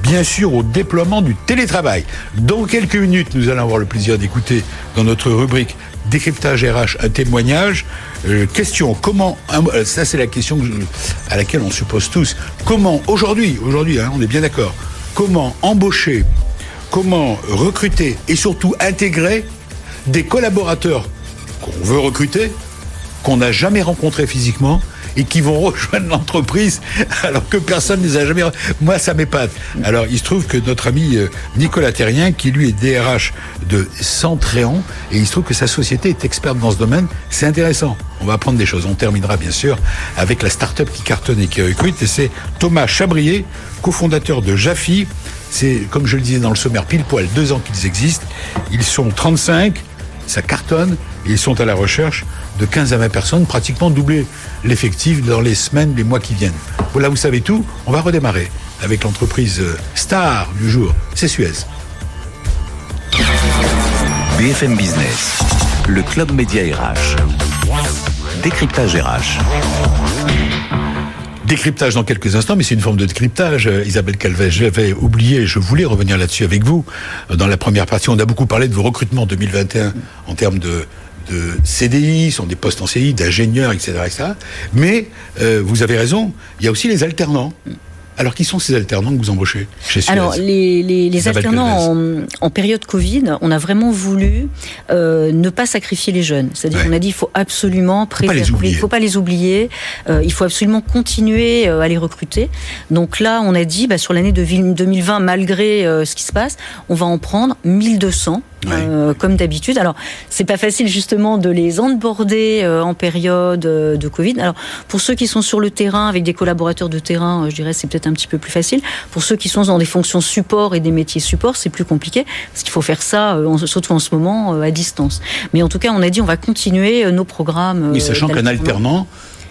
bien sûr au déploiement du télétravail. Dans quelques minutes, nous allons avoir le plaisir d'écouter dans notre rubrique décryptage RH un témoignage. Euh, question, comment, euh, ça c'est la question à laquelle on se pose tous, comment aujourd'hui, aujourd'hui, hein, on est bien d'accord, comment embaucher, comment recruter et surtout intégrer des collaborateurs qu'on veut recruter, qu'on n'a jamais rencontrés physiquement, et qui vont rejoindre l'entreprise alors que personne ne les a jamais. Moi, ça m'épate. Alors, il se trouve que notre ami euh, Nicolas Terrien, qui lui est DRH de Centréon, et il se trouve que sa société est experte dans ce domaine, c'est intéressant. On va apprendre des choses. On terminera bien sûr avec la start-up qui cartonne et qui recrute, et c'est Thomas Chabrier, cofondateur de Jaffi. C'est, comme je le disais dans le sommaire, pile poil deux ans qu'ils existent. Ils sont 35, ça cartonne, ils sont à la recherche de 15 à 20 personnes, pratiquement doubler l'effectif dans les semaines, les mois qui viennent. Voilà, vous savez tout. On va redémarrer avec l'entreprise euh, star du jour, c'est Suez. BFM Business, le club média RH. Décryptage RH. Décryptage dans quelques instants, mais c'est une forme de décryptage. Euh, Isabelle Calvet, j'avais oublié, je voulais revenir là-dessus avec vous. Dans la première partie, on a beaucoup parlé de vos recrutements 2021 en termes de de CDI, sont des postes en CDI, d'ingénieurs, etc.. Mais euh, vous avez raison, il y a aussi les alternants. Alors, qui sont ces alternants que vous embauchez chez Suez Alors, les, les, les alternants en, en, période Covid, on a vraiment voulu euh, ne pas sacrifier les jeunes. C'est-à-dire qu'on a dit il faut absolument préserver, il ne faut pas les oublier, euh, il faut absolument continuer euh, à les recruter. Donc là, on a dit, bah, sur l'année de 2020, malgré euh, ce qui se passe, on va en prendre 1200 euh, comme d'habitude. Alors, c'est pas facile justement de les onboarder euh, en période euh, de Covid. Alors, pour ceux qui sont sur le terrain avec des collaborateurs de terrain, je dirais c'est peut-être un petit peu plus facile. Pour ceux qui sont dans des fonctions support et des métiers support, c'est plus compliqué parce qu'il faut faire ça, surtout en ce moment, à distance. Mais en tout cas, on a dit on va continuer nos programmes. Oui, sachant qu'un alternant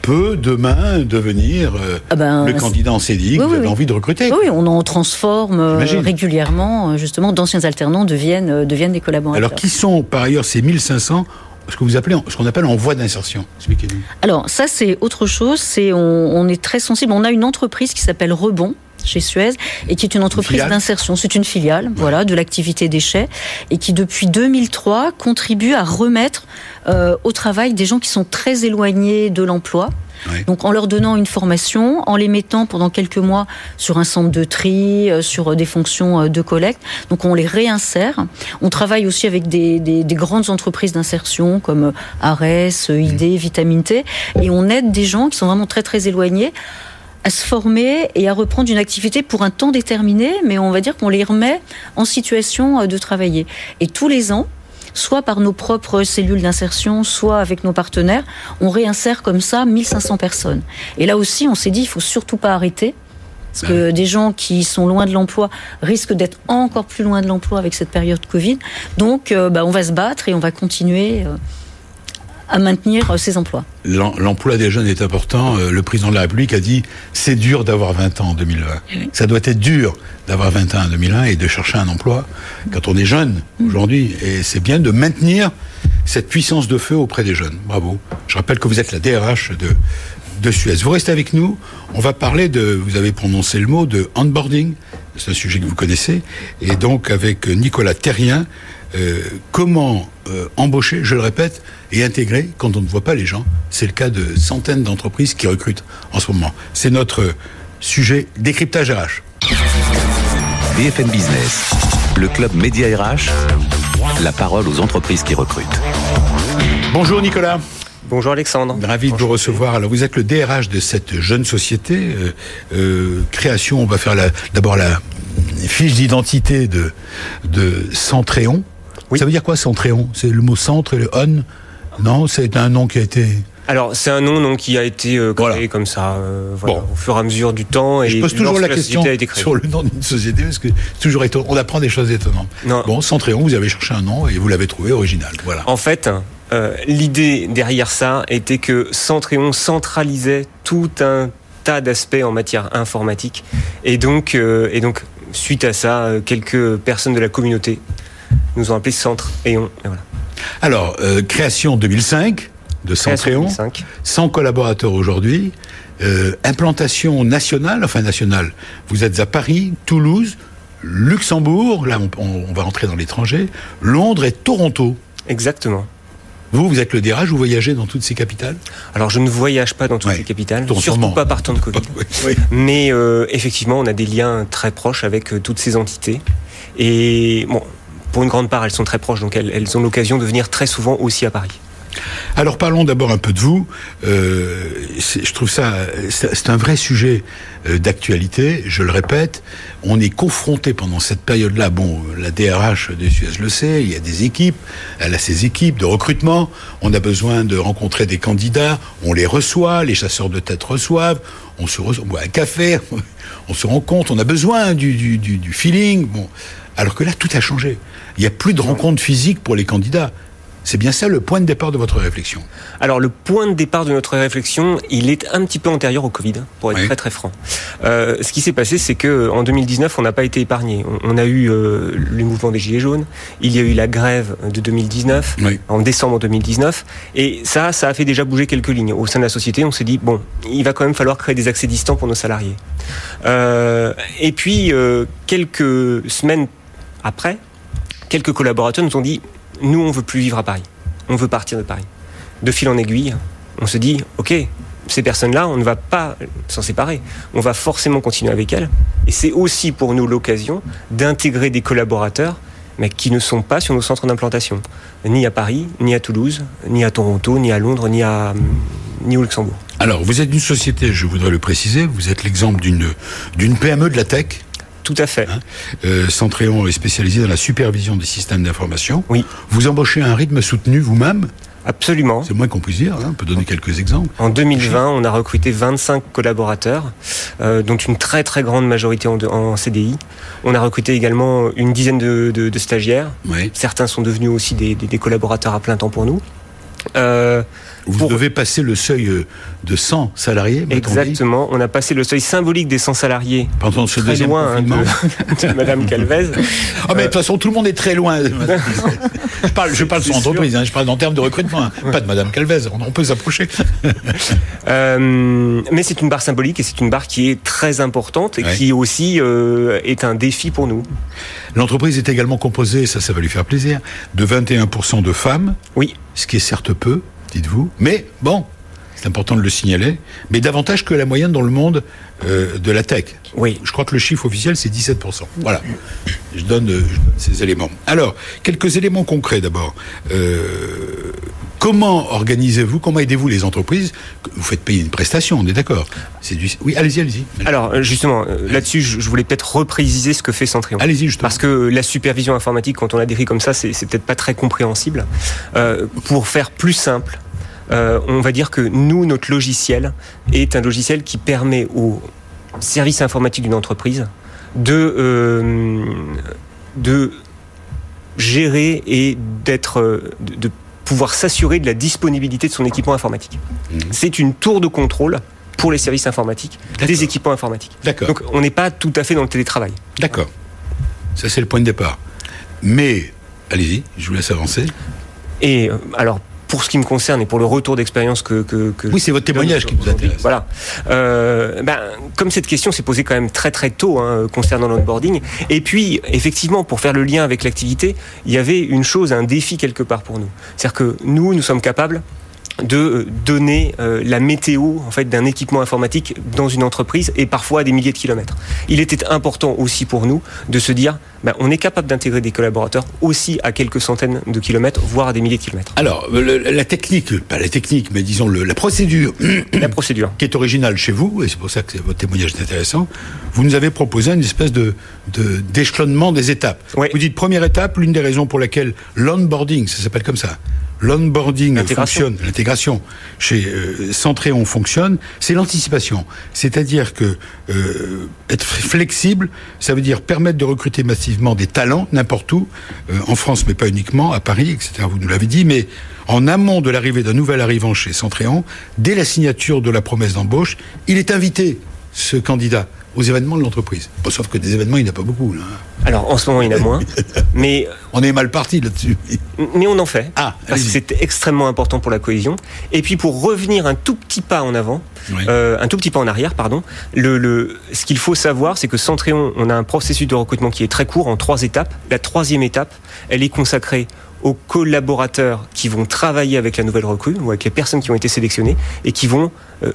peut demain devenir euh, ah ben, le candidat en CDI que vous avez envie de recruter. Oui, on en transforme euh, régulièrement. Euh, justement, d'anciens alternants deviennent, deviennent des collaborateurs. Alors, qui sont par ailleurs ces 1500 ce que vous qu'on appelle en voie d'insertion. Expliquez-nous. Alors ça c'est autre chose. C'est on, est très sensible. On a une entreprise qui s'appelle Rebond chez Suez et qui est une entreprise d'insertion. C'est une filiale, voilà, de l'activité déchets et qui depuis 2003 contribue à remettre euh, au travail des gens qui sont très éloignés de l'emploi. Donc en leur donnant une formation, en les mettant pendant quelques mois sur un centre de tri, euh, sur des fonctions euh, de collecte. Donc on les réinsère. On travaille aussi avec des, des, des grandes entreprises d'insertion comme Ares, ID. Vitamine T, et on aide des gens qui sont vraiment très très éloignés à se former et à reprendre une activité pour un temps déterminé, mais on va dire qu'on les remet en situation euh, de travailler. Et tous les ans, soit par nos propres cellules d'insertion, soit avec nos partenaires. On réinsère comme ça 1500 personnes. Et là aussi, on s'est dit, il faut surtout pas arrêter. Parce que des gens qui sont loin de l'emploi risquent d'être encore plus loin de l'emploi avec cette période Covid. Donc, euh, bah, on va se battre et on va continuer euh, à maintenir euh, ces emplois. L'emploi des jeunes est important. Le président de la République a dit c'est dur d'avoir 20 ans en 2020. Ça doit être dur d'avoir 20 ans en 2001 et de chercher un emploi quand on est jeune mm. aujourd'hui. Et c'est bien de maintenir cette puissance de feu auprès des jeunes. Bravo. Je rappelle que vous êtes la DRH de, de Suez. Vous restez avec nous. On va parler de, vous avez prononcé le mot, de handboarding. C'est un sujet que vous connaissez. Et donc, avec Nicolas Terrien, euh, comment euh, embaucher, je le répète, et intégrer quand on ne voit pas les gens. C'est le cas de centaines d'entreprises qui recrutent en ce moment. C'est notre sujet décryptage RH. BFM Business, le club Média RH, la parole aux entreprises qui recrutent. Bonjour Nicolas. Bonjour Alexandre. Ravi de vous recevoir. Alors vous êtes le DRH de cette jeune société. Euh, euh, création, on va faire d'abord la fiche d'identité de, de Centréon. Ça veut dire quoi Centréon? C'est le mot centre et le on? Non, c'est un nom qui a été... Alors c'est un nom qui a été euh, créé comme ça au fur et à mesure du temps. Et je pose toujours la, question sur le nom d'une société parce que toujours étonnant. on apprend des choses étonnantes. Bon, Centréon, vous avez cherché un nom et vous l'avez trouvé original. Voilà. En fait, euh, l'idée derrière ça était que Centréon centralisait tout un tas d'aspects en matière informatique. Et donc, euh, et donc, suite à ça, euh, quelques personnes de la communauté nous ont appelé Centre et voilà. Alors, création 2005 de Centréon, 100 collaborateurs aujourd'hui, implantation nationale, enfin nationale. Vous êtes à Paris, Toulouse, Luxembourg, là on va entrer dans l'étranger, Londres et Toronto. Exactement. Vous, vous êtes le DRH, vous voyagez dans toutes ces capitales? Alors, je ne voyage pas dans toutes ces capitales, surtout pas par temps de Covid. Mais euh, effectivement, on a des liens très proches avec euh, toutes ces entités. Et bon, pour une grande part, elles sont très proches, donc elles ont l'occasion de venir très souvent aussi à Paris. Alors parlons d'abord un peu de vous. Euh, je trouve ça, c'est un vrai sujet euh, d'actualité. Je le répète, on est confronté pendant cette période-là. Bon, la DRH de Suez le sait. Il y a des équipes. Elle a ses équipes de recrutement. On a besoin de rencontrer des candidats. On les reçoit. Les chasseurs de tête reçoivent. On se boit un café. On se rend compte. On a besoin du, du feeling. Bon, alors que là, tout a changé. Il n'y a plus de rencontres physiques pour les candidats. C'est bien ça le point de départ de votre réflexion Alors le point de départ de notre réflexion, il est un petit peu antérieur au Covid, pour être très très franc. Euh, ce qui s'est passé, c'est que en 2019, on n'a pas été épargné. On, a eu euh, le mouvement des Gilets jaunes, il y a eu la grève de 2019, en décembre 2019, et ça, ça a fait déjà bouger quelques lignes. Au sein de la société, on s'est dit, bon, il va quand même falloir créer des accès distants pour nos salariés. Euh, et puis, euh, quelques semaines après, quelques collaborateurs nous ont dit nous, on veut plus vivre à Paris. On veut partir de Paris. De fil en aiguille, on se dit, OK, ces personnes-là, on ne va pas s'en séparer. On va forcément continuer avec elles. Et c'est aussi pour nous l'occasion d'intégrer des collaborateurs, mais qui ne sont pas sur nos centres d'implantation. Ni à Paris, ni à Toulouse, ni à Toronto, ni à Londres, ni, ni au Luxembourg. Alors, vous êtes une société, je voudrais le préciser, vous êtes l'exemple d'une, d'une PME de la tech tout à fait. Hein euh, Centréon est spécialisé dans la supervision des systèmes d'information. Oui. Vous embauchez un rythme soutenu vous-même? Absolument. C'est moins qu'on puisse dire, hein. on peut donner quelques exemples. En 2020, on a recruté 25 collaborateurs, euh, dont une très très grande majorité en, CDI. On a recruté également une dizaine de, stagiaires. Certains sont devenus aussi des, collaborateurs à plein temps pour nous. Euh, vous devez passer le seuil euh, de 100 salariés. Exactement. On a passé le seuil symbolique des 100 salariés. Pendant ce très loin hein, de, Madame Calvez. Ah, mais de toute façon, tout le monde est très loin. je parle, je parle de son entreprise, hein, je parle en termes de recrutement, hein. pas de Madame Calvez. On, peut s'approcher. euh, mais c'est une barre symbolique et c'est une barre qui est très importante et qui aussi euh, est un défi pour nous. L'entreprise est également composée, ça, ça va lui faire plaisir, de 21% de femmes. Oui. Ce qui est certes peu, dites-vous. Mais bon, c'est important de le signaler, mais davantage que la moyenne dans le monde euh, de la tech. Oui. Je crois que le chiffre officiel, c'est 17%. Voilà. Je donne, euh, ces éléments. Alors, quelques éléments concrets d'abord. Euh, Comment organisez-vous, comment aidez-vous les entreprises? Vous faites payer une prestation, on est d'accord du... Oui, allez-y, allez-y. Alors, justement, là-dessus, je voulais peut-être repréciser ce que fait Centrion. Allez-y, justement. Parce que la supervision informatique, quand on la décrit comme ça, c'est peut-être pas très compréhensible. Euh, pour faire plus simple, on va dire que nous, notre logiciel est un logiciel qui permet aux services informatiques d'une entreprise de, de gérer et d'être de, pouvoir s'assurer de la disponibilité de son équipement informatique. Mhm. C'est une tour de contrôle pour les services informatiques des équipements informatiques. D'accord. Donc on n'est pas tout à fait dans le télétravail. D'accord. Ça c'est le point de départ. Mais allez-y, je vous laisse avancer. Et euh, alors pour ce qui me concerne et pour le retour d'expérience que, que, Oui, c'est votre témoignage qui vous intéresse. Voilà. Euh, ben, comme cette question s'est posée quand même très très tôt hein, concernant l'onboarding, et puis effectivement, pour faire le lien avec l'activité, il y avait une chose, un défi quelque part pour nous. C'est-à-dire que nous, nous sommes capables de euh, donner euh, la météo en fait d'un équipement informatique dans une entreprise et parfois à des milliers de kilomètres. Il était important aussi pour nous de se dire ben, on est capable d'intégrer des collaborateurs aussi à quelques centaines de kilomètres, voire à des milliers de kilomètres. Alors, la technique, pas la technique, mais disons le, la procédure, la procédure qui est originale chez vous, et c'est pour ça que votre témoignage est intéressant. Vous nous avez proposé une espèce de d'échelonnement des étapes. Vous dites première étape, l'une des raisons pour laquelle l'onboarding, ça s'appelle comme ça, l'onboarding fonctionne, l'intégration chez euh, Centréon fonctionne, c'est l'anticipation. C'est-à-dire que euh, être flexible, ça veut dire permettre de recruter massivement des talents n'importe où, euh, en France mais pas uniquement, à Paris, etc. Vous nous l'avez dit, mais en amont de l'arrivée d'un nouvel arrivant chez Centréon, dès la signature de la promesse d'embauche, il est invité, ce candidat, aux événements de l'entreprise. sauf que des événements, il n'y en a pas beaucoup. Là. Alors en ce moment, il y en a moins. mais on est mal parti là-dessus. Mais on en fait. Ah, parce que c'est extrêmement important pour la cohésion. Et puis pour revenir un tout petit pas en avant, euh, un tout petit pas en arrière, pardon. Le, le ce qu'il faut savoir, c'est que Centréon, on a un processus de recrutement qui est très court, en trois étapes. La troisième étape, elle est consacrée aux collaborateurs qui vont travailler avec la nouvelle recrue ou avec les personnes qui ont été sélectionnées et qui vont euh,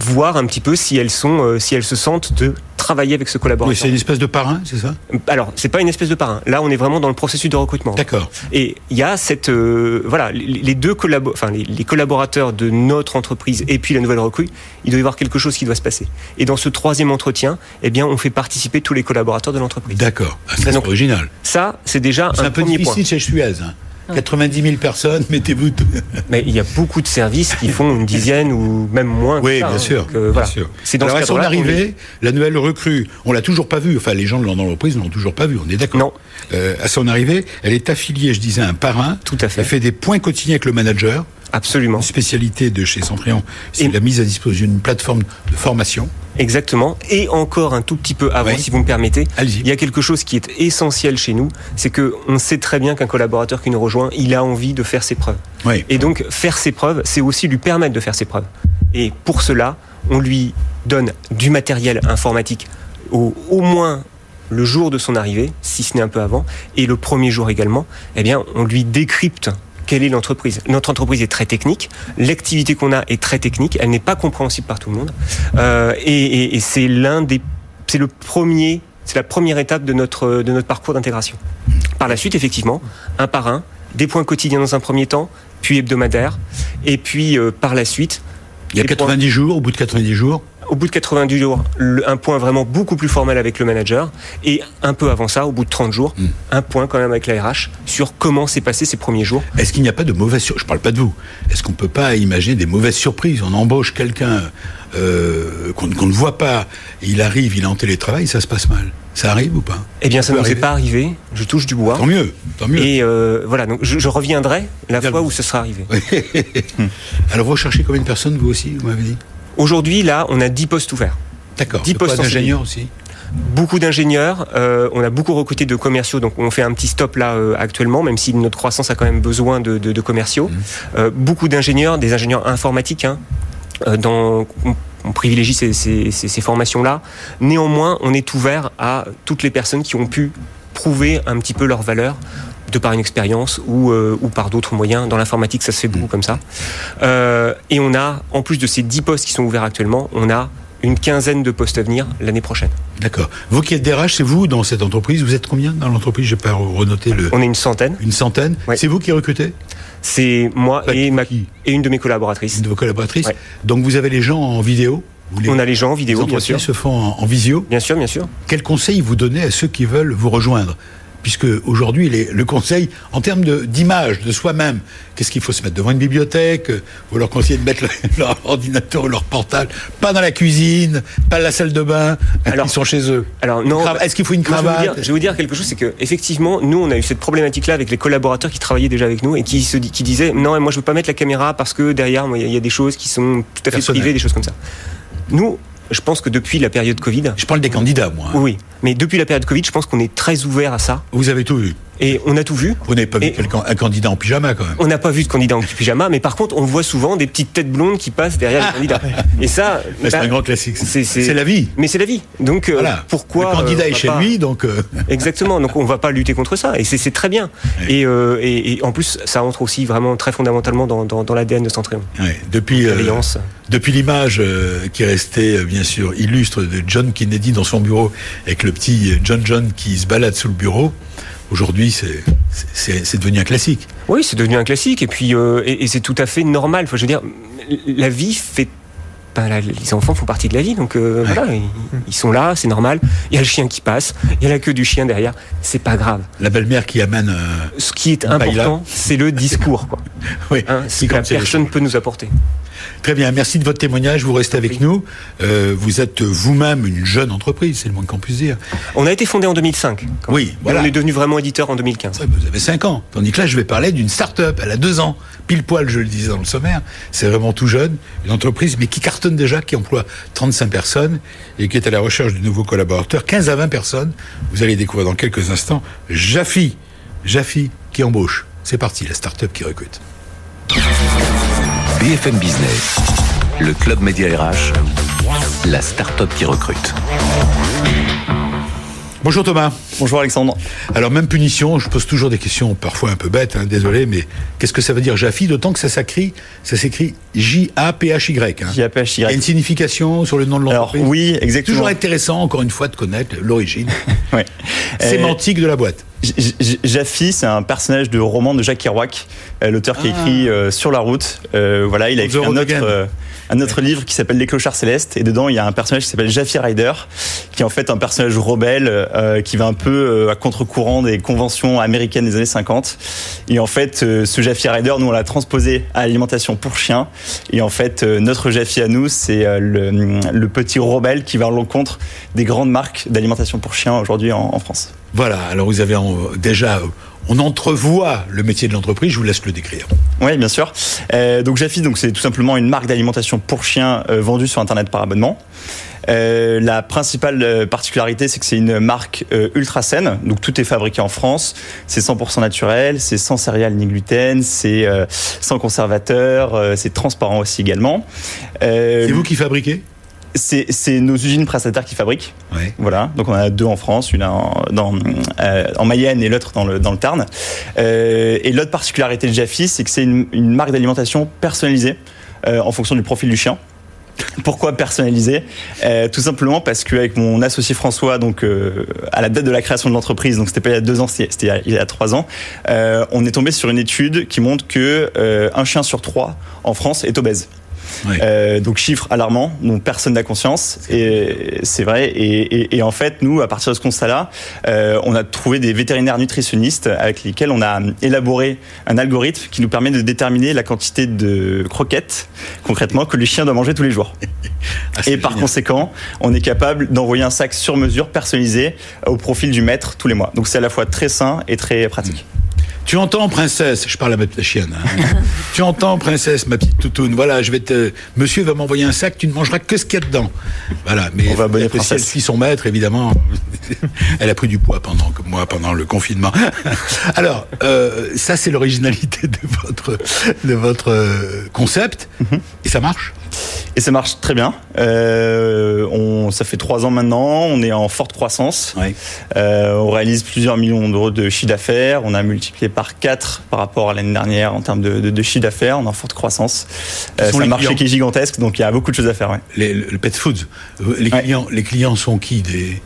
voir un petit peu si elles sont, euh, si elles se sentent de travailler avec ce collaborateur. Oui, c'est une espèce de parrain, c'est ça? Alors, c'est pas une espèce de parrain. Là, on est vraiment dans le processus de recrutement. D'accord. Et il y a cette, euh, voilà, les deux collabo enfin, les, collaborateurs de notre entreprise et puis la nouvelle recrue, il doit y avoir quelque chose qui doit se passer. Et dans ce troisième entretien, eh bien, on fait participer tous les collaborateurs de l'entreprise. D'accord. Ah, c'est original. Ça, c'est déjà un, un peu difficile chez Suez. Hein. 90 000 personnes, mettez-vous. Mais il y a beaucoup de services qui font une dizaine ou même moins. Oui, bien, sûr, euh, bien sûr. C'est dans Alors, ce son arrivée, la nouvelle recrue, on l'a toujours pas vue. Enfin, les gens de l'entreprise ne l'ont toujours pas vue. On est d'accord. Non. Euh, à son arrivée, elle est affiliée, je disais, à un parrain. Tout à fait. Elle fait des points quotidiens avec le manager. Absolument. Une spécialité de chez Centrion, c'est la mise à disposition d'une plateforme de formation. Exactement. Et encore un tout petit peu avant, si vous me permettez, il y a quelque chose qui est essentiel chez nous, c'est que on sait très bien qu'un collaborateur qui nous rejoint, il a envie de faire ses preuves. Et donc faire ses preuves, c'est aussi lui permettre de faire ses preuves. Et pour cela, on lui donne du matériel informatique au, au moins le jour de son arrivée, si ce n'est un peu avant, et le premier jour également, eh bien, on lui décrypte quelle est l'entreprise. Notre entreprise est très technique, l'activité qu'on a est très technique, elle n'est pas compréhensible par tout le monde, euh, et, et, c'est l'un des, c'est le premier, c'est la première étape de notre de notre parcours d'intégration. Par la suite, effectivement, un par un, des points quotidiens dans un premier temps, puis hebdomadaires, et puis euh, par la suite. Il y a 90 jours, au bout de 90 jours au bout de 90 jours, un point vraiment beaucoup plus formel avec le manager. Et un peu avant ça, au bout de 30 jours, hmm. un point quand même avec la RH sur comment s'est passé ces premiers jours. Est-ce qu'il n'y a pas de mauvaises surprises Je parle pas de vous. Est-ce qu'on peut pas imaginer des mauvaises surprises? On embauche quelqu'un euh, qu'on ne voit pas, il arrive, il est en télétravail, ça se passe mal. Ça arrive ou pas? Eh bien, ça ne nous est pas arrivé. Je touche du bois. Tant mieux, tant mieux. Et euh, voilà, donc je, reviendrai la fois où ce sera arrivé. Alors, vous cherchez combien de personnes, vous aussi, vous m'avez dit? Aujourd'hui, là, on a 10 postes ouverts. D'accord. 10 postes d'ingénieurs aussi beaucoup d'ingénieurs. Euh, on a beaucoup recruté de commerciaux, donc on fait un petit stop là euh, actuellement, même si notre croissance a quand même besoin de, commerciaux. Mmh. Euh, beaucoup d'ingénieurs, des ingénieurs informatiques. Hein, dans, on, privilégie ces, ces formations-là. Néanmoins, on est ouvert à toutes les personnes qui ont pu prouver un petit peu leur valeur de par une expérience ou, euh, ou par d'autres moyens. Dans l'informatique, ça se fait beaucoup mm. comme ça. Euh, et on a, en plus de ces 10 postes qui sont ouverts actuellement, on a une quinzaine de postes à venir l'année prochaine. D'accord. Vous qui êtes DRH, c'est vous dans cette entreprise? Vous êtes combien dans l'entreprise? Je vais pas renoter le. On est une centaine. Une centaine. C'est vous qui recrutez? C'est moi et, ma... et une de mes collaboratrices. Une de vos collaboratrices. Donc vous avez les gens en vidéo? On a les gens en vidéo, bien sûr. se font en, en visio? Bien sûr, bien sûr. Quel conseil vous donnez à ceux qui veulent vous rejoindre? Puisque aujourd'hui le conseil en termes d'image de, soi-même, qu'est-ce qu'il faut se mettre devant une bibliothèque Vous leur conseillez de mettre leur ordinateur ou leur portable, pas dans la cuisine, pas dans la salle de bain, alors, ils sont chez eux. Alors non, est-ce qu'il faut une cravate? je, vais vous dire quelque chose, c'est que effectivement, nous on a eu cette problématique-là avec les collaborateurs qui travaillaient déjà avec nous et qui se qui disaient non, moi je veux pas mettre la caméra parce que derrière il y, a des choses qui sont tout à fait privées, des choses comme ça. Nous, je pense que depuis la période Covid. Je parle des candidats, moi. Hein. Oui, mais depuis la période Covid, je pense qu'on est très ouvert à ça. Vous avez tout vu et on a tout vu. Vous n'avez pas vu un candidat en pyjama quand même. On n'a pas vu de candidat en pyjama, mais par contre, on voit souvent des petites têtes blondes qui passent derrière les candidats. Et ça, c'est un bah, grand classique. C'est la vie. Mais c'est la vie. Donc euh, pourquoi le candidat euh, est chez lui, donc euh, exactement. Donc on va pas lutter contre ça, et c'est très bien. Et, et, en plus, ça entre aussi vraiment très fondamentalement dans, dans, l'ADN de Centrion. Depuis depuis l'image qui est restée bien sûr illustre de John Kennedy dans son bureau avec le petit John John qui se balade sous le bureau. Aujourd'hui, c'est devenu un classique. Oui, c'est devenu un classique, et puis euh, et, c'est tout à fait normal. Je dire, la vie fait les enfants font partie de la vie, donc euh, voilà, ils, sont là, c'est normal. Il y a le chien qui passe, il y a la queue du chien derrière, c'est pas grave. La belle-mère qui amène. Euh, Ce qui est important, c'est le discours, quoi. oui, hein, c'est que personne peut nous apporter. Très bien, merci de votre témoignage. Vous restez avec nous. Euh, vous êtes vous-même une jeune entreprise, c'est le moins qu'on puisse dire. On a été fondé en 2005. Oui, voilà. on est devenu vraiment éditeur en 2015. vous avez 5 ans. Tandis que là, je vais parler d'une start-up. Elle a 2 ans. Pile poil, je le disais dans le sommaire. C'est vraiment tout jeune. Une entreprise, mais qui cartonne déjà, qui emploie 35 personnes et qui est à la recherche de nouveaux collaborateurs. 15 à 20 personnes. Vous allez découvrir dans quelques instants. Jaffi. Jaffi qui embauche. C'est parti, la start-up qui recrute. BFM Business, le club média RH, la start-up qui recrute. Bonjour Thomas. Bonjour Alexandre. Alors même punition, je pose toujours des questions parfois un peu bêtes, hein, désolé, mais qu'est-ce que ça veut dire Jaffi D'autant que ça s'écrit, ça s'écrit J-A-P-H-Y. Hein. J-A-P-H-Y. Il y a une signification sur le nom de l'entreprise. Alors oui, exactement. Toujours intéressant, encore une fois, de connaître l'origine ouais. sémantique de la boîte. Jaffi, c'est un personnage de roman de Jacques Kerouac, euh, l'auteur qui a écrit ah. euh, Sur la route. Euh, voilà, il a écrit un autre, un autre livre qui s'appelle Les clochards célestes, et dedans il y a un personnage qui s'appelle Jaffi Rider, qui est en fait un personnage rebelle qui va un peu à contre-courant des conventions américaines des années 50. Et en fait, ce Jaffi Rider, nous on l'a transposé à l'alimentation pour chiens. Et en fait, notre Jaffi à nous, c'est le, le, petit rebelle qui va à l'encontre des grandes marques d'alimentation pour chiens aujourd'hui en, en France. Voilà, alors vous avez déjà on entrevoit le métier de l'entreprise, je vous laisse le décrire. Oui, bien sûr. Euh, donc Jaffi, donc c'est tout simplement une marque d'alimentation pour chiens euh, vendue sur internet par abonnement. Euh, la principale particularité, c'est que c'est une marque ultra saine. Donc tout est fabriqué en France. C'est 100% naturel, c'est sans céréales ni gluten, c'est sans conservateur, c'est transparent aussi également. c'est vous qui fabriquez? C'est nos usines prestataires qui fabriquent. Voilà. Donc on a deux en France, une en, dans, euh, en Mayenne et l'autre dans le, dans le Tarn. Euh, et l'autre particularité de Jaffi, c'est que c'est une, une, marque d'alimentation personnalisée euh, en fonction du profil du chien. Pourquoi personnalisé euh, Tout simplement parce qu'avec mon associé François, donc euh, à la date de la création de l'entreprise, donc c'était pas il y a deux ans, c'était il y a trois ans, euh, on est tombé sur une étude qui montre que un chien sur trois en France est obèse. Euh, donc chiffre alarmant dont personne n'a conscience et c'est vrai. Et, en fait nous à partir de ce constat-là euh, on a trouvé des vétérinaires nutritionnistes avec lesquels on a élaboré un algorithme qui nous permet de déterminer la quantité de croquettes concrètement que le chien doit manger tous les jours. Ah, et par conséquent on est capable d'envoyer un sac sur mesure personnalisé au profil du maître tous les mois. Donc c'est à la fois très sain et très pratique tu entends, princesse, je parle à ma chienne. Hein. tu entends, princesse, ma petite toutoune? Voilà, je vais te. Monsieur va m'envoyer un sac, tu ne mangeras que ce qu'il y a dedans. Voilà, mais on va si elle suit son maître, évidemment. elle a pris du poids pendant moi, pendant le confinement. Alors, euh, ça, c'est l'originalité de votre, de votre euh, concept. Mhm. Et ça marche? Et ça marche très bien. Euh, on ça fait trois ans maintenant. On est en forte croissance. on réalise plusieurs millions d'euros de chiffre d'affaires. On a multiplié par 4 par rapport à l'année dernière en termes de, chiffre d'affaires. On est en forte croissance. c'est un marché qui est gigantesque, donc il y a beaucoup de choses à faire. Les, le pet food, les clients, les clients sont qui des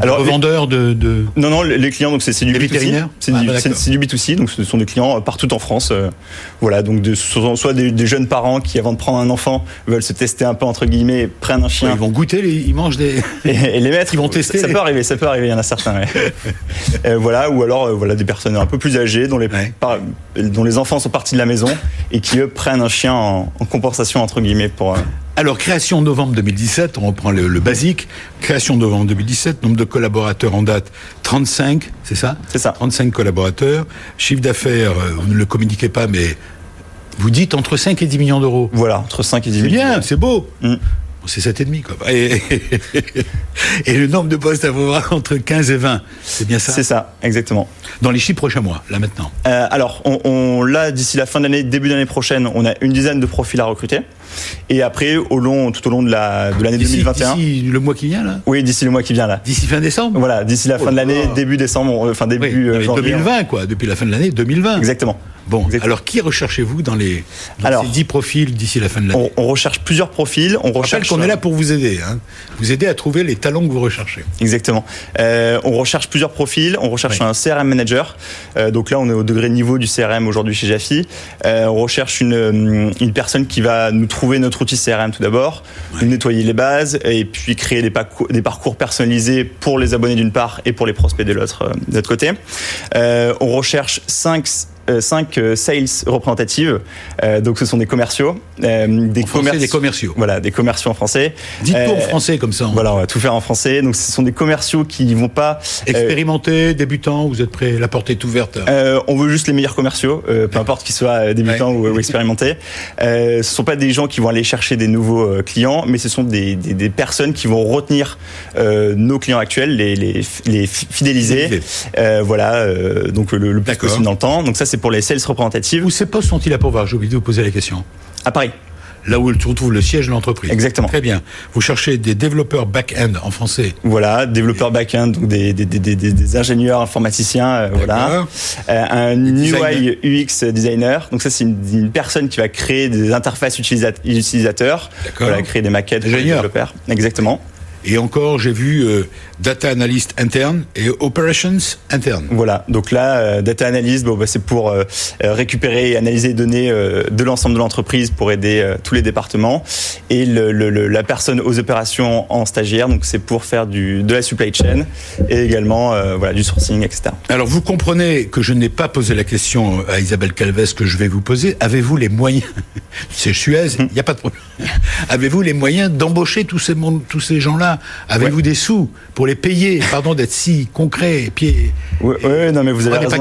alors, revendeurs de, de, Non, non, les clients, donc c'est du B2C. C'est du, ah, du, B2C, donc ce sont des clients euh, partout en France. Euh, voilà, donc de, soit des, jeunes parents qui, avant de prendre un enfant, veulent se tester un peu, entre guillemets, prennent un chien. ils vont goûter, ils mangent des. Et, les maîtres, ils vont tester. Ça, peut arriver, ça peut arriver, il y en a certains. euh, voilà, ou alors, euh, voilà, des personnes un peu plus âgées dont les, dont les enfants sont partis de la maison et qui, eux, prennent un chien en, en compensation, entre guillemets, pour. Alors, création novembre 2017, on reprend le, basique. Création novembre 2017, nombre de collaborateurs en date 35, c'est ça C'est ça. 35 collaborateurs. Chiffre d'affaires, euh, vous ne le communiquez pas, mais vous dites entre 5 et 10 millions d'euros. Voilà, entre 5 et 10 millions. C'est bien, c'est beau. Mm. C'est 7,5 quoi. Et, et, le nombre de postes à voir entre 15 et 20, c'est bien ça? C'est ça, exactement. Dans les six prochains mois, là maintenant euh, Alors, on, on, là, d'ici la fin de l'année, début d'année prochaine, on a une dizaine de profils à recruter. Et après, au long, tout au long de la de l'année 2021. D'ici le mois qui vient là? Oui, d'ici le mois qui vient là. D'ici fin décembre? Voilà, d'ici la fin de l'année, début décembre, enfin début oui, 2020 quoi, depuis la fin de l'année 2020. Exactement. Bon, alors qui recherchez-vous dans les dans ces 10 profils d'ici la fin de l'année on, on, recherche plusieurs profils. On recherche qu'on est là pour vous aider, hein. vous aider à trouver les talents que vous recherchez. Exactement. Euh, on recherche plusieurs profils. On recherche un CRM manager. Euh, donc là, on est au degré niveau du CRM aujourd'hui chez Jaffi. Euh, on recherche une, une personne qui va nous trouver notre outil CRM tout d'abord, nettoyer les bases et puis créer des parcours, des parcours personnalisés pour les abonnés d'une part et pour les prospects de l'autre euh, de l'autre côté. Euh, on recherche 5 euh, cinq euh, sales représentatives. Euh, donc, ce sont des commerciaux, des, français, des commerciaux. Voilà, des commerciaux en français. Dites tout en français comme ça. Voilà, on va tout faire en français. Donc, ce sont des commerciaux qui ne vont pas expérimenter, débutants. Vous êtes prêts La porte est ouverte. on veut juste les meilleurs commerciaux, peu importe qu'ils soient débutants ou, expérimentés. ce sont pas des gens qui vont aller chercher des nouveaux clients, mais ce sont des, des, des personnes qui vont retenir nos clients actuels, les, les, les fidéliser. voilà, donc le, le plus possible dans le temps. Donc ça, c'est pour les sales représentatives. Où ces postes sont-ils à pourvoir? J'ai oublié de vous poser la question. À Paris là où se retrouve le siège de l'entreprise. Exactement. Très bien. Vous cherchez des développeurs back-end en français. Voilà, développeurs back-end, donc des, des, des, des, ingénieurs informaticiens, euh, voilà. Euh, un UI UX designer. Donc ça, c'est une, personne qui va créer des interfaces utilisateurs. Voilà, créer des maquettes pour les développeurs. Exactement. Et encore, j'ai vu euh, data analyst interne et operations interne. Voilà. Donc là, euh, data analyst, bon, bah, c'est pour euh, récupérer et analyser les données de l'ensemble de l'entreprise pour aider tous les départements. Et le, le, la personne aux opérations en stagiaire, donc c'est pour faire du, de la supply chain et également voilà du sourcing, etc. Alors vous comprenez que je n'ai pas posé la question à Isabelle Calves que je vais vous poser. Avez-vous les moyens C'est Suez, il n'y a pas de problème. Avez-vous les moyens d'embaucher tous ces, tous ces gens-là? Avez-vous des sous pour les payer Pardon d'être si concret, pied. Oui, non, mais vous avez raison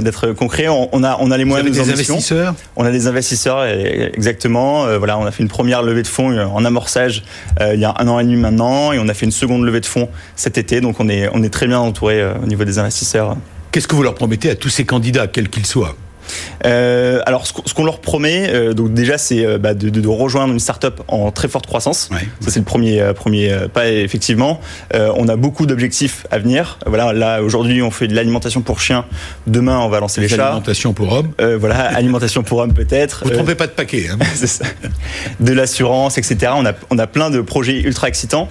d'être concret. On, a, on a les moyens de des investisseurs. On a des investisseurs, exactement. Euh, voilà, on a fait une première levée de fonds euh, en amorçage euh, il y a un an et demi maintenant, et on a fait une seconde levée de fonds cet été. Donc on est, on est très bien entouré au niveau des investisseurs. Qu'est-ce que vous leur promettez à tous ces candidats, quels qu'ils soient? Euh, alors, ce qu'on leur promet, euh, donc déjà, c'est euh, bah, de, de, rejoindre une startup en très forte croissance. Ça, c'est le premier premier pas. Effectivement, on a beaucoup d'objectifs à venir. Voilà, là aujourd'hui, on fait de l'alimentation pour chiens. Demain, on va lancer les, chats. Alimentation pour hommes. voilà, alimentation pour hommes peut-être. Vous trompez pas de paquet. Hein. c'est ça. De l'assurance, etc. On a on a plein de projets ultra excitants.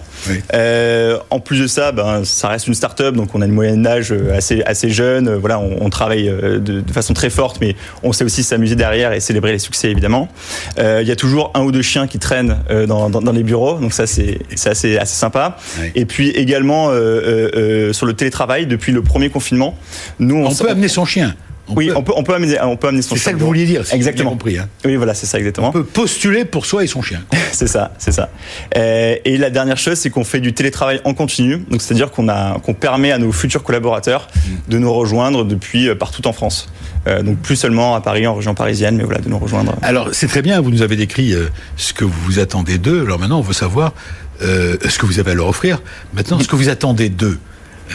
en plus de ça, ben, ça reste une startup, donc on a une moyenne d'âge assez assez jeune. Voilà, on, on travaille de, de façon très forte, mais on sait aussi s'amuser derrière et célébrer les succès évidemment. Euh, il y a toujours un ou deux chiens qui traînent euh, dans, les bureaux, donc ça c'est assez, assez sympa. Et puis également euh, sur le télétravail depuis le premier confinement, nous on, peut amener son chien oui, on peut, on peut amener, on peut amener son chien. C'est ça que vous vouliez dire. exactement. compris. Hein. Oui, voilà, c'est ça exactement. On peut postuler pour soi et son chien. c'est ça, c'est ça. Euh, et la dernière chose, c'est qu'on fait du télétravail en continu. Donc, c'est-à-dire qu'on a, qu'on permet à nos futurs collaborateurs de nous rejoindre depuis partout en France. Euh, donc, plus seulement à Paris, en région parisienne, mais voilà, de nous rejoindre. Alors, c'est très bien. Vous nous avez décrit ce que vous attendez d'eux. Alors maintenant, on veut savoir ce que vous avez à leur offrir. Maintenant, ce que vous attendez d'eux.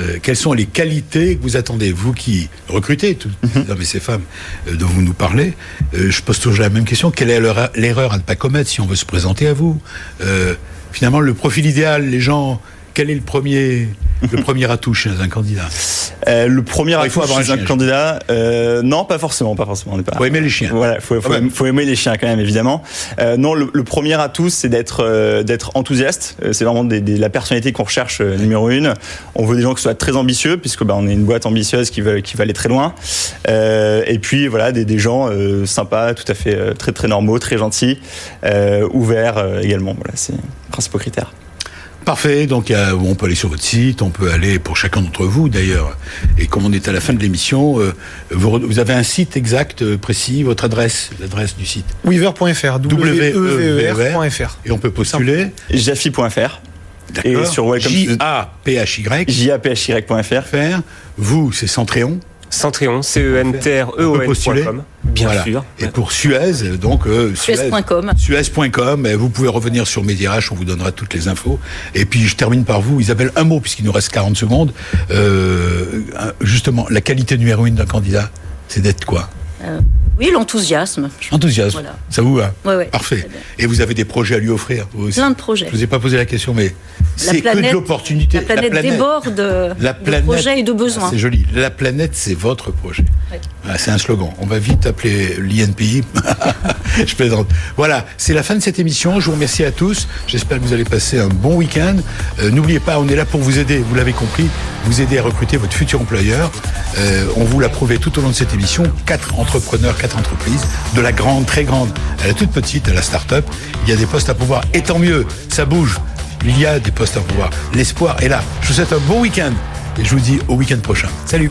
Euh, quelles sont les qualités que vous attendez? Vous qui recrutez tous ces mhm. hommes et ces femmes euh, dont vous nous parlez, euh, je pose toujours la même question. Quelle est l'erreur à ne pas commettre si on veut se présenter à vous? Finalement, le profil idéal, les gens quel est le premier, le premier atout chez un candidat euh, Le premier atout chez un, candidat, euh, non, pas forcément, pas forcément. Il faut aimer les chiens. Voilà, faut, faut, faut, aimer les chiens quand même, évidemment. Euh, non, le, premier atout, c'est d'être d'être enthousiaste. C'est vraiment des, des, la personnalité qu'on recherche numéro une. On veut des gens qui soient très ambitieux, puisque bah, on est une boîte ambitieuse qui veut qui va aller très loin. et puis voilà, des, des gens sympas, tout à fait très très normaux, très gentils, ouverts également. Voilà, c'est principaux critères. Parfait, donc on peut aller sur votre site, on peut aller pour chacun d'entre vous d'ailleurs. Et comme on est à la fin de l'émission, euh, vous, avez un site exact, euh, précis, votre adresse, l'adresse du site? Weaver.fr, w e e Et on peut postuler? Jaffi.fr. Et sur Welcome J-A-P-H-Y. J-A-P-H-Y.fr. Vous, c'est Centréon Centréon, C-E-N-T-R-E-O-N.com. Bien sûr. Et pour Suez, donc euh, Suez.com. Suez.com. Vous pouvez revenir sur Medirache, on vous donnera toutes les infos. Et puis je termine par vous, Isabelle, un mot puisqu'il nous reste 40 secondes. Euh, justement, la qualité numéro une d'un candidat, c'est d'être quoi? Euh, oui, l'enthousiasme. Enthousiasme. Ça vous va ouais, ouais, Parfait. Et vous avez des projets à lui offrir vous aussi. Plein de projets. Je vous ai pas posé la question, mais c'est que de l'opportunité. La, planète déborde de projets et de besoins. C'est joli. La planète, c'est votre projet. Ah, c'est un slogan. On va vite appeler l'INPI. Je plaisante. Voilà, c'est la fin de cette émission. Je vous remercie à tous. J'espère que vous allez passer un bon week-end. Euh, n'oubliez pas, on est là pour vous aider. Vous l'avez compris, vous aider à recruter votre futur employeur. Euh, on vous l'a prouvé tout au long de cette émission. Quatre entrepreneurs entreprises, de la grande, très grande à la toute petite, à la start-up. Il y a des postes à pouvoir. Et tant mieux, ça bouge. Il y a des postes à pouvoir. L'espoir est là. Je vous souhaite un bon week-end. Et je vous dis au week-end prochain. Salut.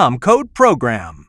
code PROGRAM.